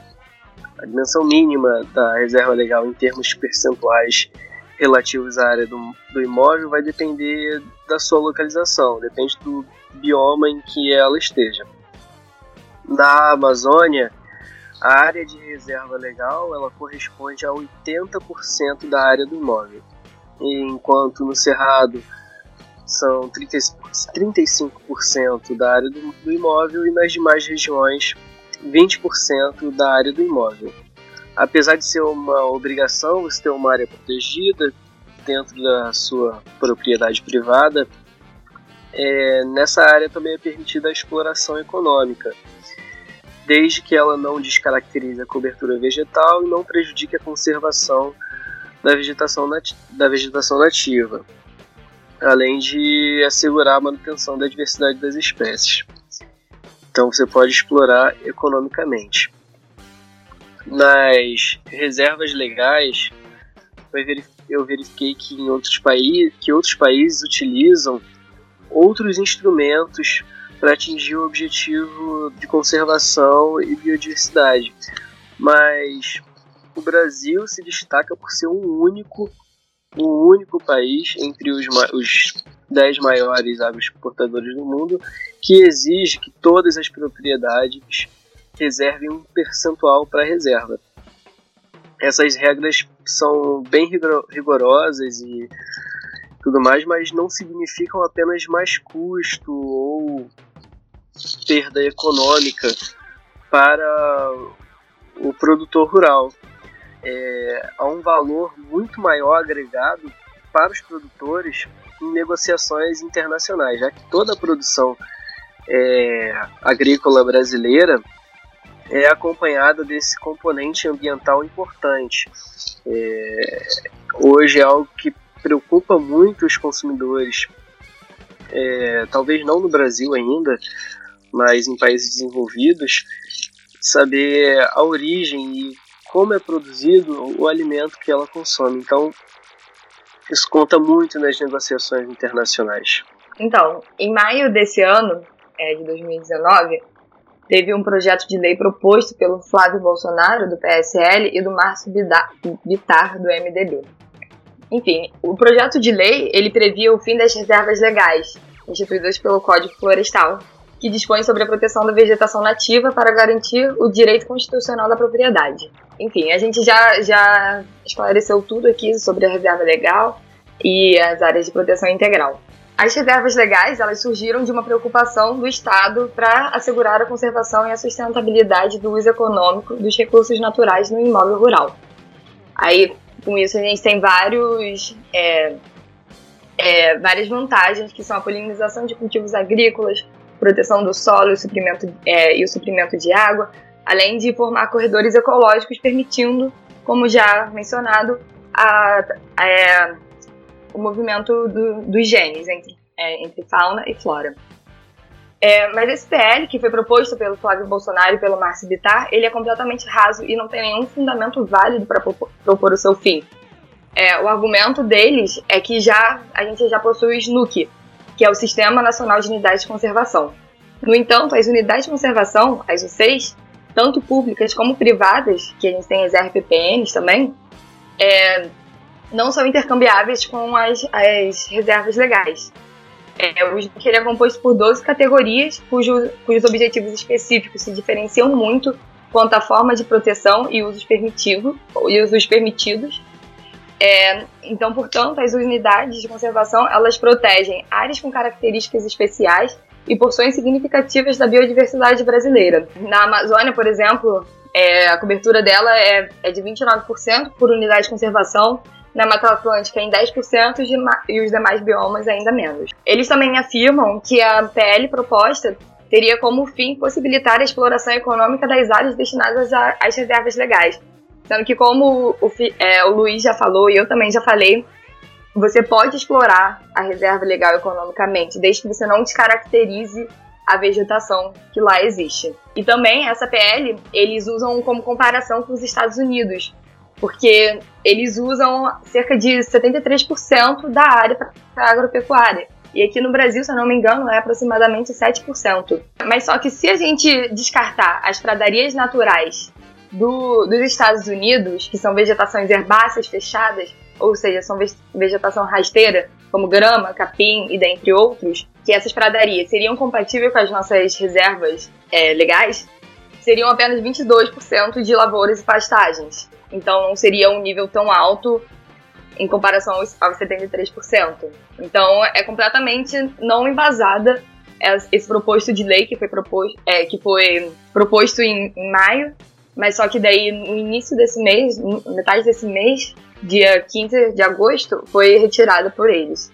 a dimensão mínima da reserva legal em termos percentuais relativos à área do, do imóvel vai depender da sua localização, depende do bioma em que ela esteja. Na Amazônia, a área de reserva legal ela corresponde a 80% da área do imóvel, enquanto no Cerrado são 30, 35% da área do, do imóvel e nas demais regiões 20% da área do imóvel. Apesar de ser uma obrigação você ter uma área protegida dentro da sua propriedade privada, é, nessa área também é permitida a exploração econômica, desde que ela não descaracterize a cobertura vegetal e não prejudique a conservação da vegetação, nati da vegetação nativa, além de assegurar a manutenção da diversidade das espécies. Então você pode explorar economicamente. Nas reservas legais, eu verifiquei que em outros países, que outros países utilizam outros instrumentos para atingir o objetivo de conservação e biodiversidade. Mas o Brasil se destaca por ser um único, um único país entre os, os dez maiores agroexportadores do mundo que exige que todas as propriedades reservem um percentual para a reserva. Essas regras são bem rigorosas e tudo mais, mas não significam apenas mais custo ou perda econômica para o produtor rural. É, há um valor muito maior agregado para os produtores em negociações internacionais, já que toda a produção é, agrícola brasileira é acompanhada desse componente ambiental importante. É, hoje é algo que preocupa muito os consumidores, é, talvez não no Brasil ainda, mas em países desenvolvidos, saber a origem e como é produzido o alimento que ela consome. Então, isso conta muito nas negociações internacionais. Então, em maio desse ano, é, de 2019, teve um projeto de lei proposto pelo Flávio Bolsonaro, do PSL, e do Márcio Bitar, do MDB. Enfim, o projeto de lei ele previa o fim das reservas legais, instituídas pelo Código Florestal, que dispõe sobre a proteção da vegetação nativa para garantir o direito constitucional da propriedade. Enfim, a gente já, já esclareceu tudo aqui sobre a reserva legal e as áreas de proteção integral. As reservas legais elas surgiram de uma preocupação do Estado para assegurar a conservação e a sustentabilidade do uso econômico dos recursos naturais no imóvel rural. Aí, com isso, a gente tem vários, é, é, várias vantagens, que são a polinização de cultivos agrícolas, proteção do solo e o suprimento, é, e o suprimento de água, além de formar corredores ecológicos, permitindo, como já mencionado, a, a é, o movimento do, dos genes entre, é, entre fauna e flora. É, mas esse PL, que foi proposto pelo Flávio Bolsonaro e pelo Márcio Bittar, ele é completamente raso e não tem nenhum fundamento válido para propor o seu fim. É, o argumento deles é que já a gente já possui o SNUC, que é o Sistema Nacional de Unidades de Conservação. No entanto, as unidades de conservação, as UCs, tanto públicas como privadas, que a gente tem as RPPNs também, é, não são intercambiáveis com as, as reservas legais. É, o SNUC é composto por 12 categorias, cujo, cujos objetivos específicos se diferenciam muito quanto à forma de proteção e usos, permitido, e usos permitidos. É, então, portanto, as unidades de conservação elas protegem áreas com características especiais e porções significativas da biodiversidade brasileira. Na Amazônia, por exemplo, é, a cobertura dela é, é de 29% por unidade de conservação, na Mata Atlântica em 10% e os demais biomas ainda menos. Eles também afirmam que a PL proposta teria como fim possibilitar a exploração econômica das áreas destinadas às reservas legais. Sendo que, como o, é, o Luiz já falou e eu também já falei, você pode explorar a reserva legal economicamente, desde que você não descaracterize a vegetação que lá existe. E também essa PL eles usam como comparação com os Estados Unidos, porque eles usam cerca de 73% da área para agropecuária. E aqui no Brasil, se eu não me engano, é aproximadamente 7%. Mas só que se a gente descartar as pradarias naturais do, dos Estados Unidos, que são vegetações herbáceas fechadas, ou seja, são vegetação rasteira, como grama, capim e dentre outros, que essas pradarias seriam compatíveis com as nossas reservas é, legais, seriam apenas 22% de lavouras e pastagens. Então não seria um nível tão alto em comparação aos, 73%. Então é completamente não embasada esse proposto de lei que foi proposto, é, que foi proposto em, em, maio, mas só que daí no início desse mês, metade desse mês, dia 15 de agosto, foi retirada por eles.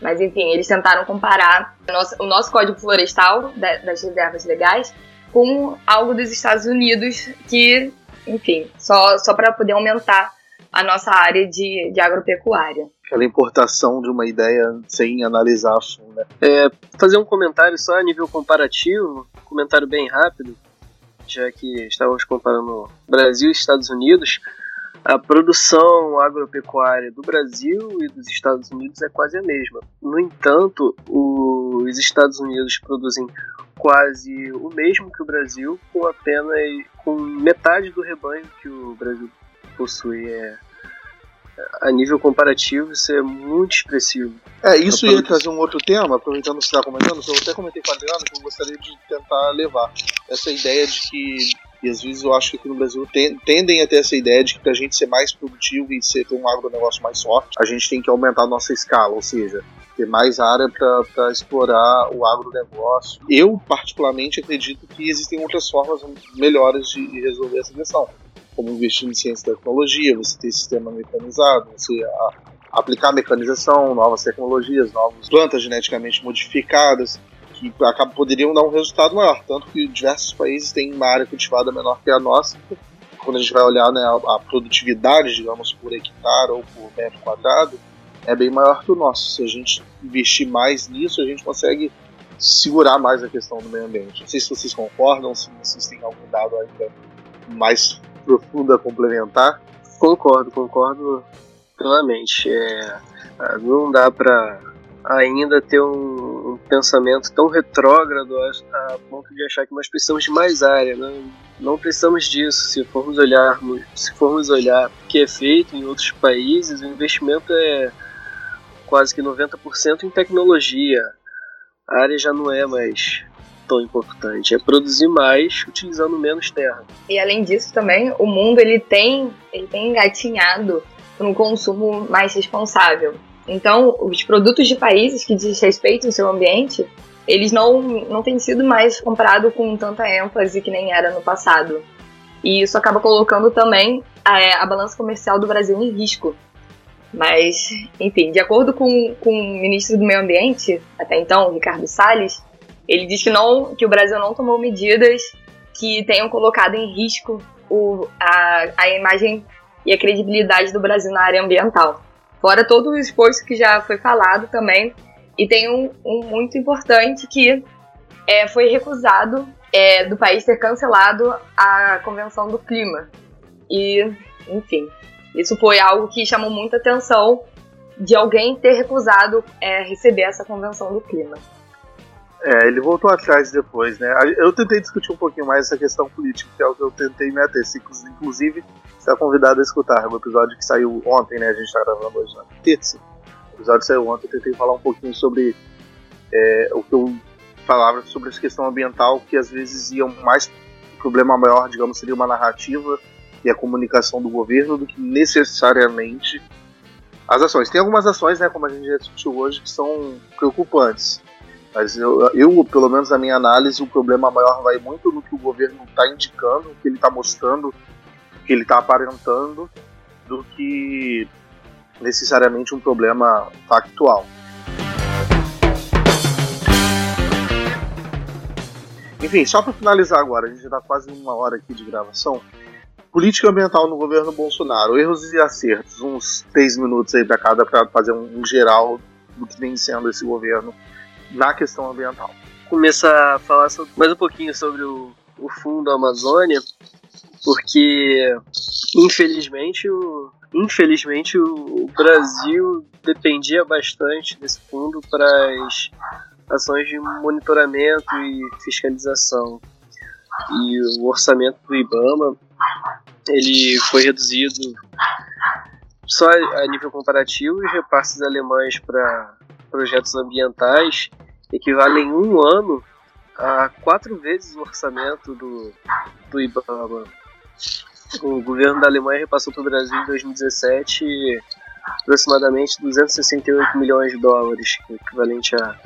Mas enfim, eles tentaram comparar o nosso, o nosso código florestal das reservas legais com algo dos Estados Unidos que enfim, só, só para poder aumentar a nossa área de, de agropecuária. Aquela importação de uma ideia sem analisar a fundo. Né? É, fazer um comentário só a nível comparativo, um comentário bem rápido, já que estávamos comparando Brasil e Estados Unidos. A produção agropecuária do Brasil e dos Estados Unidos é quase a mesma. No entanto, os Estados Unidos produzem quase o mesmo que o Brasil, com apenas com metade do rebanho que o Brasil possui. É, a nível comparativo, isso é muito expressivo. É, isso ia trazer um outro tema, aproveitando que você está comentando, que eu até comentei com a Adriana, que eu gostaria de tentar levar. Essa ideia de que, e às vezes eu acho que aqui no Brasil tendem a ter essa ideia de que para a gente ser mais produtivo e ser, ter um agronegócio mais forte, a gente tem que aumentar a nossa escala, ou seja, ter mais área para explorar o agronegócio. Eu, particularmente, acredito que existem outras formas melhores de resolver essa questão, como investir em ciência e tecnologia, você ter sistema mecanizado, você aplicar mecanização, novas tecnologias, novas plantas geneticamente modificadas, que acabam, poderiam dar um resultado maior. Tanto que diversos países têm uma área cultivada menor que a nossa. Quando a gente vai olhar né, a, a produtividade, digamos, por hectare ou por metro quadrado, é bem maior que o nosso. Se a gente investir mais nisso, a gente consegue segurar mais a questão do meio ambiente. Não sei se vocês concordam, se vocês têm algum dado ainda mais profundo a complementar. Concordo, concordo plenamente. É, é não dá para ainda ter um, um, pensamento tão retrógrado a, a, ponto de achar que nós precisamos de mais área. Né? Não precisamos disso. Se formos olhar, se formos olhar o que é feito em outros países, o investimento é quase que 90% em tecnologia. A área já não é mais tão importante, é produzir mais utilizando menos terra. E além disso também, o mundo ele tem, ele tem engatinhado para um consumo mais responsável. Então, os produtos de países que desrespeitam o seu ambiente, eles não, não têm sido mais comprados com tanta ênfase que nem era no passado. E isso acaba colocando também a, a balança comercial do Brasil em risco. Mas, enfim, de acordo com, com o ministro do Meio Ambiente, até então, Ricardo Salles, ele diz que, não, que o Brasil não tomou medidas que tenham colocado em risco o, a, a imagem e a credibilidade do Brasil na área ambiental. Fora todo o esforço que já foi falado também. E tem um, um muito importante que é, foi recusado é, do país ter cancelado a Convenção do Clima. E, enfim, isso foi algo que chamou muita atenção de alguém ter recusado é, receber essa Convenção do Clima. É, ele voltou atrás depois, né? Eu tentei discutir um pouquinho mais essa questão política, que é o que eu tentei me ater. Inclusive, está convidado a escutar o episódio que saiu ontem, né? A gente está gravando hoje na terça. O episódio saiu ontem, eu tentei falar um pouquinho sobre é, o que eu falava sobre essa questão ambiental, que às vezes ia mais problema maior, digamos, seria uma narrativa e a comunicação do governo do que necessariamente as ações. Tem algumas ações, né, como a gente já discutiu hoje, que são preocupantes. Mas eu, eu, pelo menos na minha análise, o problema maior vai muito no que o governo está indicando, o que ele está mostrando, o que ele está aparentando, do que necessariamente um problema factual. Enfim, só para finalizar agora, a gente já está quase uma hora aqui de gravação. Política ambiental no governo Bolsonaro, erros e acertos, uns três minutos aí para cada para fazer um, um geral do que vem sendo esse governo na questão ambiental. Começar a falar mais um pouquinho sobre o, o Fundo Amazônia, porque infelizmente o, infelizmente o Brasil dependia bastante desse fundo para as ações de monitoramento e fiscalização. E o orçamento do IBAMA ele foi reduzido só a nível comparativo, os repasses alemães para projetos ambientais equivalem em um ano a quatro vezes o orçamento do, do IBAMA. O governo da Alemanha repassou para o Brasil em 2017 aproximadamente 268 milhões de dólares, equivalente a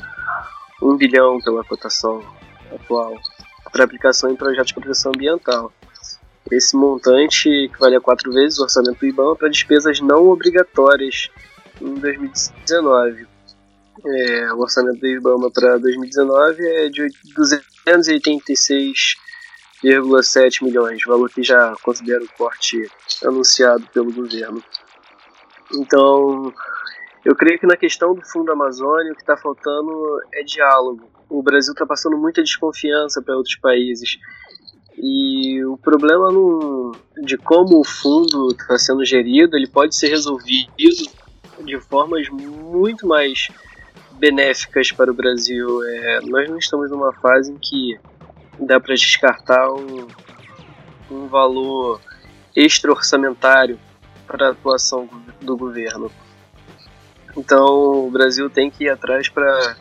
1 bilhão pela cotação atual, para aplicação em projetos de proteção ambiental. Esse montante equivale a quatro vezes o orçamento do IBAMA para despesas não obrigatórias em 2019. É, o orçamento do IBAMA para 2019 é de 286,7 milhões, valor que já considera o corte anunciado pelo governo. Então, eu creio que na questão do Fundo Amazônia, o que está faltando é diálogo. O Brasil está passando muita desconfiança para outros países. E o problema no, de como o fundo está sendo gerido, ele pode ser resolvido de formas muito mais benéficas para o Brasil. É, nós não estamos numa fase em que dá para descartar um, um valor extra-orçamentário para a atuação do governo. Então o Brasil tem que ir atrás para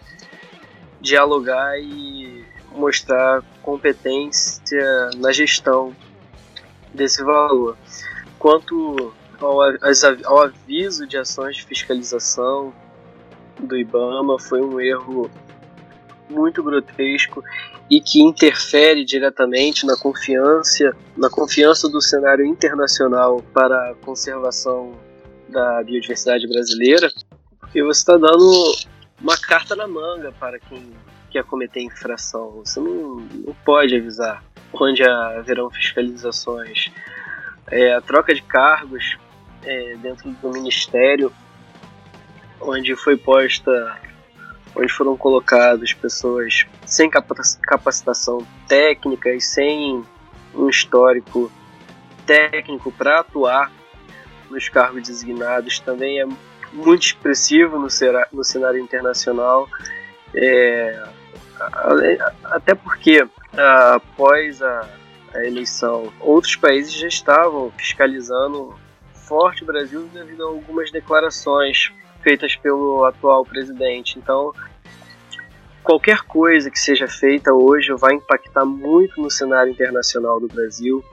dialogar e mostrar competência na gestão desse valor. Quanto ao, ao aviso de ações de fiscalização do IBAMA, foi um erro muito grotesco e que interfere diretamente na confiança, na confiança do cenário internacional para a conservação da biodiversidade brasileira, porque você está dando uma carta na manga para quem quer cometer infração. Você não, não pode avisar onde haverão fiscalizações. É, a troca de cargos é, dentro do ministério, onde foi posta, onde foram colocadas pessoas sem capacitação técnica e sem um histórico técnico para atuar nos cargos designados, também é muito expressivo no, no cenário internacional. É, até porque após a, a, eleição, outros países já estavam fiscalizando forte o Brasil devido a algumas declarações feitas pelo atual presidente. Então, qualquer coisa que seja feita hoje vai impactar muito no cenário internacional do Brasil,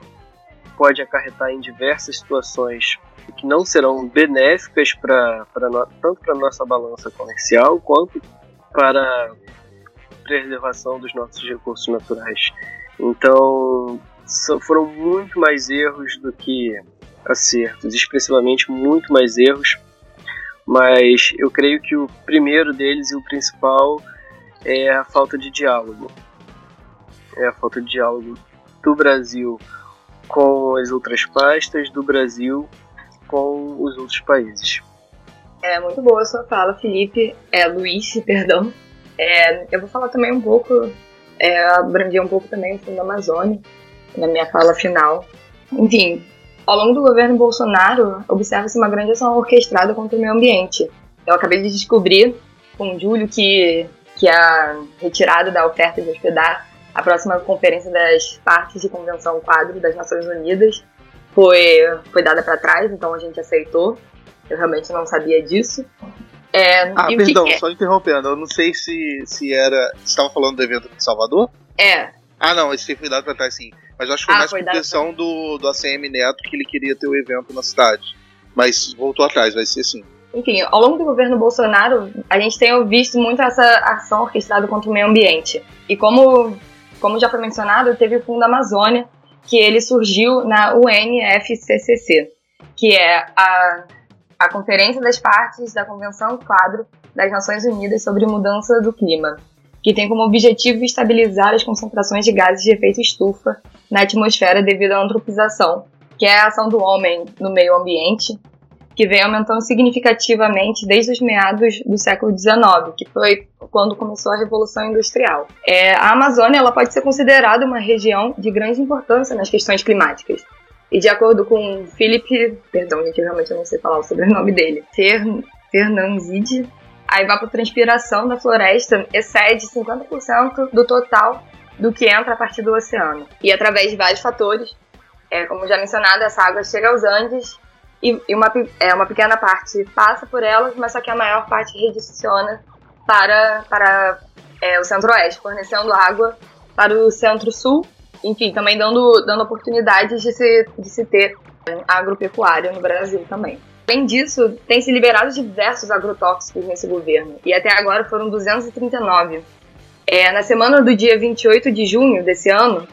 pode acarretar em diversas situações que não serão benéficas para tanto para nossa balança comercial quanto para a preservação dos nossos recursos naturais. Então, foram muito mais erros do que acertos, expressivamente muito mais erros. Mas eu creio que o primeiro deles e o principal é a falta de diálogo. É a falta de diálogo do Brasil com as outras pastas, do Brasil com os outros países. É muito boa a sua fala, Felipe. É, Luiz, <laughs> perdão. É, eu vou falar também um pouco, é, abranger um pouco também o Fundo da Amazônia na minha fala final. Enfim, ao longo do governo Bolsonaro, observa-se uma grande ação orquestrada contra o meio ambiente. Eu acabei de descobrir com o Júlio que, que a retirada da oferta de hospedar a próxima conferência das partes de convenção quadro das Nações Unidas foi, foi dada para trás, então a gente aceitou. Eu realmente não sabia disso. É, ah, perdão, que... É? só interrompendo. Eu não sei se, se era. Você estava falando do evento de Salvador? É. Ah, não, esse foi dado pra trás sim. Mas acho que foi ah, mais por pressão do, do ACM Neto que ele queria ter o evento na cidade. Mas voltou atrás, vai ser sim. Enfim, ao longo do governo Bolsonaro, a gente tem visto muito essa ação orquestrada contra o meio ambiente. E como, como já foi mencionado, teve o Fundo Amazônia, que ele surgiu na UNFCCC, que é a, a Conferência das Partes da Convenção Quadro das Nações Unidas sobre Mudança do Clima, que tem como objetivo estabilizar as concentrações de gases de efeito estufa na atmosfera devido à antropização, que é a ação do homem no meio ambiente, que vem aumentando significativamente desde os meados do século XIX, que foi quando começou a Revolução Industrial. É, a Amazônia ela pode ser considerada uma região de grande importância nas questões climáticas. E de acordo com Philip, perdão, gente, eu realmente não sei falar o sobrenome dele, Fer, a evapotranspiração da floresta excede 50% do total do que entra a partir do oceano. E através de vários fatores, é, como já mencionado, essa água chega aos Andes e, e uma, é, uma pequena parte passa por elas, mas só que a maior parte redireciona para, para é, o centro-oeste, fornecendo água para o centro-sul, enfim, também dando, dando oportunidades de se, de se ter agropecuária no Brasil também. Além disso, tem se liberado diversos agrotóxicos nesse governo, e até agora foram 239. É, na semana do dia 28 de junho desse ano,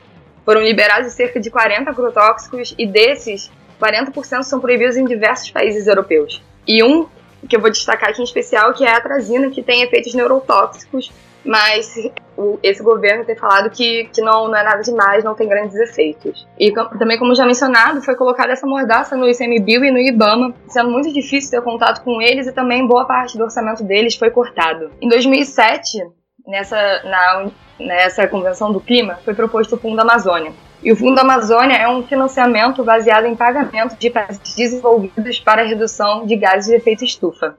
foram liberados cerca de 40 agrotóxicos, e desses, 40% são proibidos em diversos países europeus. E um que eu vou destacar aqui em especial, que é a atrazina, que tem efeitos neurotóxicos, mas o, esse governo tem falado que, que não, não é nada demais, não tem grandes efeitos. E também, como já mencionado, foi colocada essa mordaça no ICMBio e no IBAMA, sendo muito difícil ter contato com eles e também boa parte do orçamento deles foi cortado. Em 2007, nessa, na, nessa Convenção do Clima, foi proposto o Fundo Amazônia, e o Fundo Amazônia é um financiamento baseado em pagamento de países desenvolvidos para a redução de gases de efeito estufa.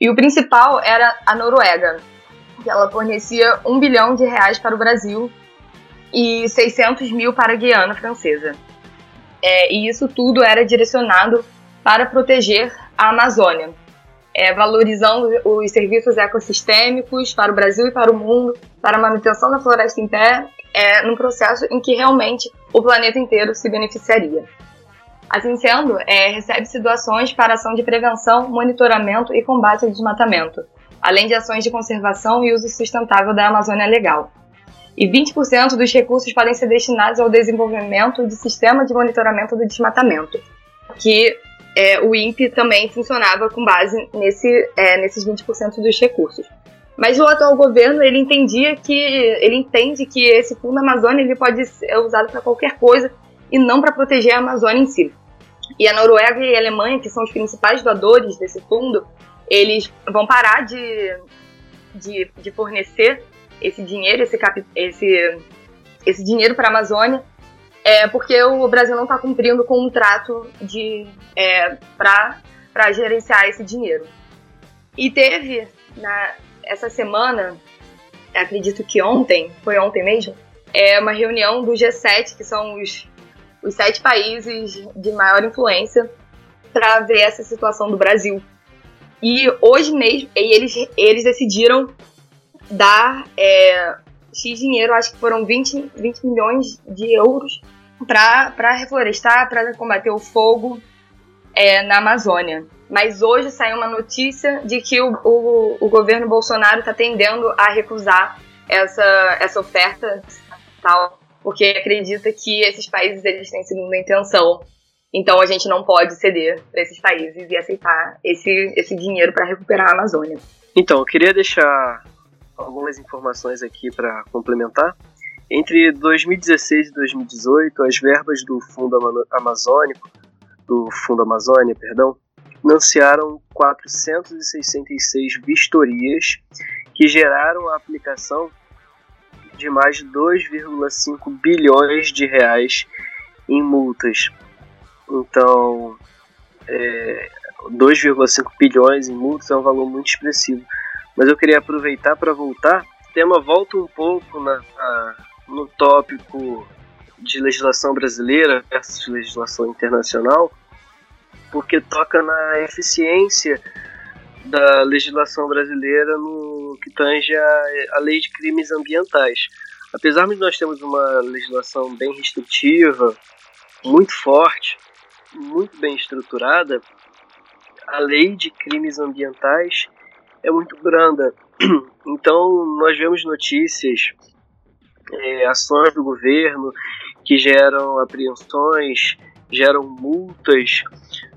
E o principal era a Noruega, que ela fornecia um bilhão de reais para o Brasil e 600 mil para a Guiana Francesa. É, e isso tudo era direcionado para proteger a Amazônia, é, valorizando os serviços ecossistêmicos para o Brasil e para o mundo, para a manutenção da floresta em pé é, num processo em que realmente o planeta inteiro se beneficiaria. Assim sendo, é, recebe-se doações para ação de prevenção, monitoramento e combate ao desmatamento, além de ações de conservação e uso sustentável da Amazônia Legal. E 20% dos recursos podem ser destinados ao desenvolvimento de sistema de monitoramento do desmatamento, que é, o INPE também funcionava com base nesse, é, nesses 20% dos recursos. Mas o atual governo, ele entendia que ele entende que esse fundo Amazônia ele pode ser usado para qualquer coisa e não para proteger a Amazônia em si. E a Noruega e a Alemanha, que são os principais doadores desse fundo, eles vão parar de, de, de fornecer esse dinheiro, esse, cap, esse, esse dinheiro para a Amazônia, é, porque o Brasil não está cumprindo com um trato de é, para gerenciar esse dinheiro. E teve na, essa semana, acredito que ontem, foi ontem mesmo, é uma reunião do G7, que são os, os sete países de maior influência, para ver essa situação do Brasil. E hoje mesmo, eles, eles decidiram dar é, X dinheiro, acho que foram 20, 20 milhões de euros, para reflorestar, para combater o fogo é, na Amazônia. Mas hoje saiu uma notícia de que o, o, o governo Bolsonaro está tendendo a recusar essa, essa oferta tal, porque acredita que esses países eles têm segunda intenção. Então a gente não pode ceder para esses países e aceitar esse, esse dinheiro para recuperar a Amazônia. Então, eu queria deixar algumas informações aqui para complementar. Entre 2016 e 2018, as verbas do Fundo Amazônico, do Fundo Amazônia, perdão, financiaram 466 vistorias que geraram a aplicação de mais de 2,5 bilhões de reais em multas. Então, é, 2,5 bilhões em multas é um valor muito expressivo. Mas eu queria aproveitar para voltar. O tema volta um pouco na, na no tópico de legislação brasileira versus legislação internacional, porque toca na eficiência da legislação brasileira no que tange a, a lei de crimes ambientais. Apesar de nós termos uma legislação bem restritiva, muito forte, muito bem estruturada, a lei de crimes ambientais é muito branda. <clears throat> Então, nós vemos notícias é, ações do governo que geram apreensões, geram multas,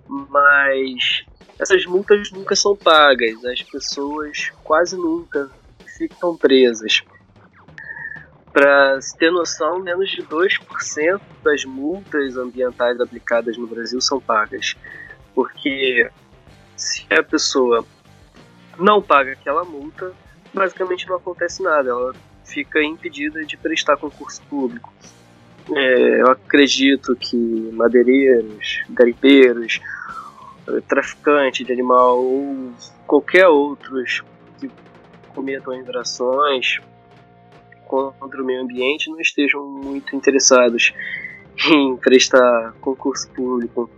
mas essas multas nunca são pagas, as pessoas quase nunca ficam presas. Para ter noção, menos de 2% das multas ambientais aplicadas no Brasil são pagas. Porque se a pessoa não paga aquela multa, basicamente não acontece nada. Ela fica impedida de prestar concurso público. É, eu acredito que madeireiros, garimpeiros, traficantes de animal ou qualquer outros que cometam infrações contra o meio ambiente não estejam muito interessados <laughs> em prestar concurso público.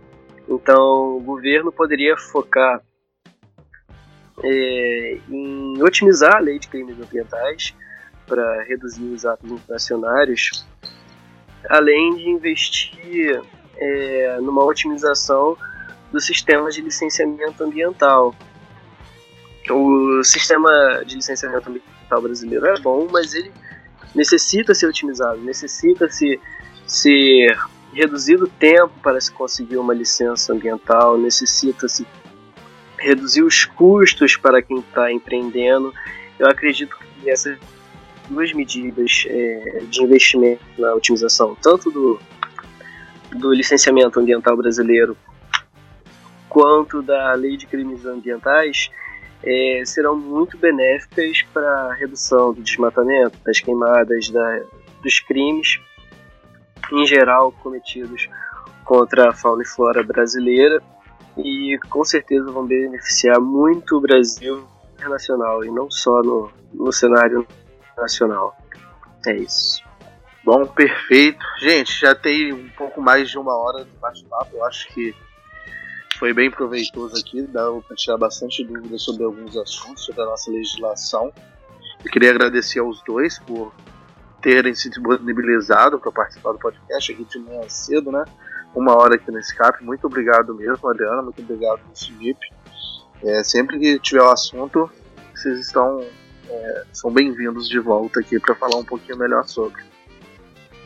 Então, o governo poderia focar é, em otimizar a lei de crimes ambientais, para reduzir os atos inflacionários, além de investir é, numa otimização do sistema de licenciamento ambiental. O sistema de licenciamento ambiental brasileiro é bom, mas ele necessita ser otimizado, necessita se ser reduzido o tempo para se conseguir uma licença ambiental, necessita se reduzir os custos para quem está empreendendo. Eu acredito que essa duas medidas é, de investimento na otimização, tanto do, do licenciamento ambiental brasileiro quanto da lei de crimes ambientais, é, serão muito benéficas para a redução do desmatamento, das queimadas, da, dos crimes em geral cometidos contra a fauna e flora brasileira e com certeza vão beneficiar muito o Brasil internacional e não só no, no cenário nacional. É isso. Bom, perfeito. Gente, já tem um pouco mais de uma hora de bate-papo. Eu acho que foi bem proveitoso aqui. Dá para tirar bastante dúvidas sobre alguns assuntos, sobre a nossa legislação. Eu queria agradecer aos dois por terem se disponibilizado para participar do podcast aqui de manhã cedo, né? Uma hora aqui no Escape. Muito obrigado mesmo, Adriana. Muito obrigado, Felipe. É, sempre que tiver o assunto, vocês estão é, são bem-vindos de volta aqui para falar um pouquinho melhor sobre.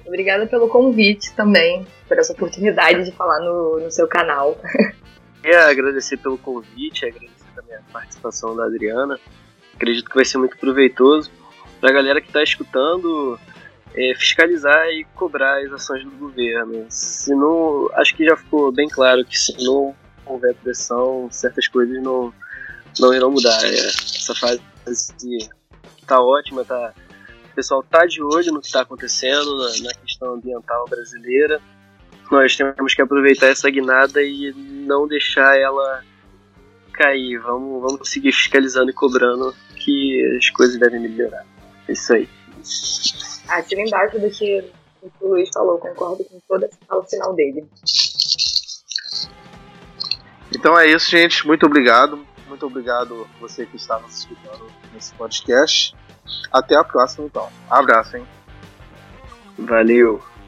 Obrigada pelo convite também, por essa oportunidade de falar no, no seu canal. <laughs> Queria agradecer pelo convite, agradecer também a participação da Adriana. Acredito que vai ser muito proveitoso para a galera que está escutando é, fiscalizar e cobrar as ações do governo. Se não, acho que já ficou bem claro que se não houver pressão, certas coisas não, não irão mudar. É, essa fase tá ótima, tá, o pessoal tá de olho no que está acontecendo na, na, questão ambiental brasileira. Nós temos que aproveitar essa guinada e não deixar ela cair. Vamos, vamos seguir fiscalizando e cobrando que as coisas devem melhorar. É isso aí. Assina embaixo do que o Luiz falou, concordo com toda a fala final dele. Então é isso, gente. Muito obrigado Muito obrigado você que está nos escutando nesse podcast. Até a próxima, então. Abraço, hein? Valeu.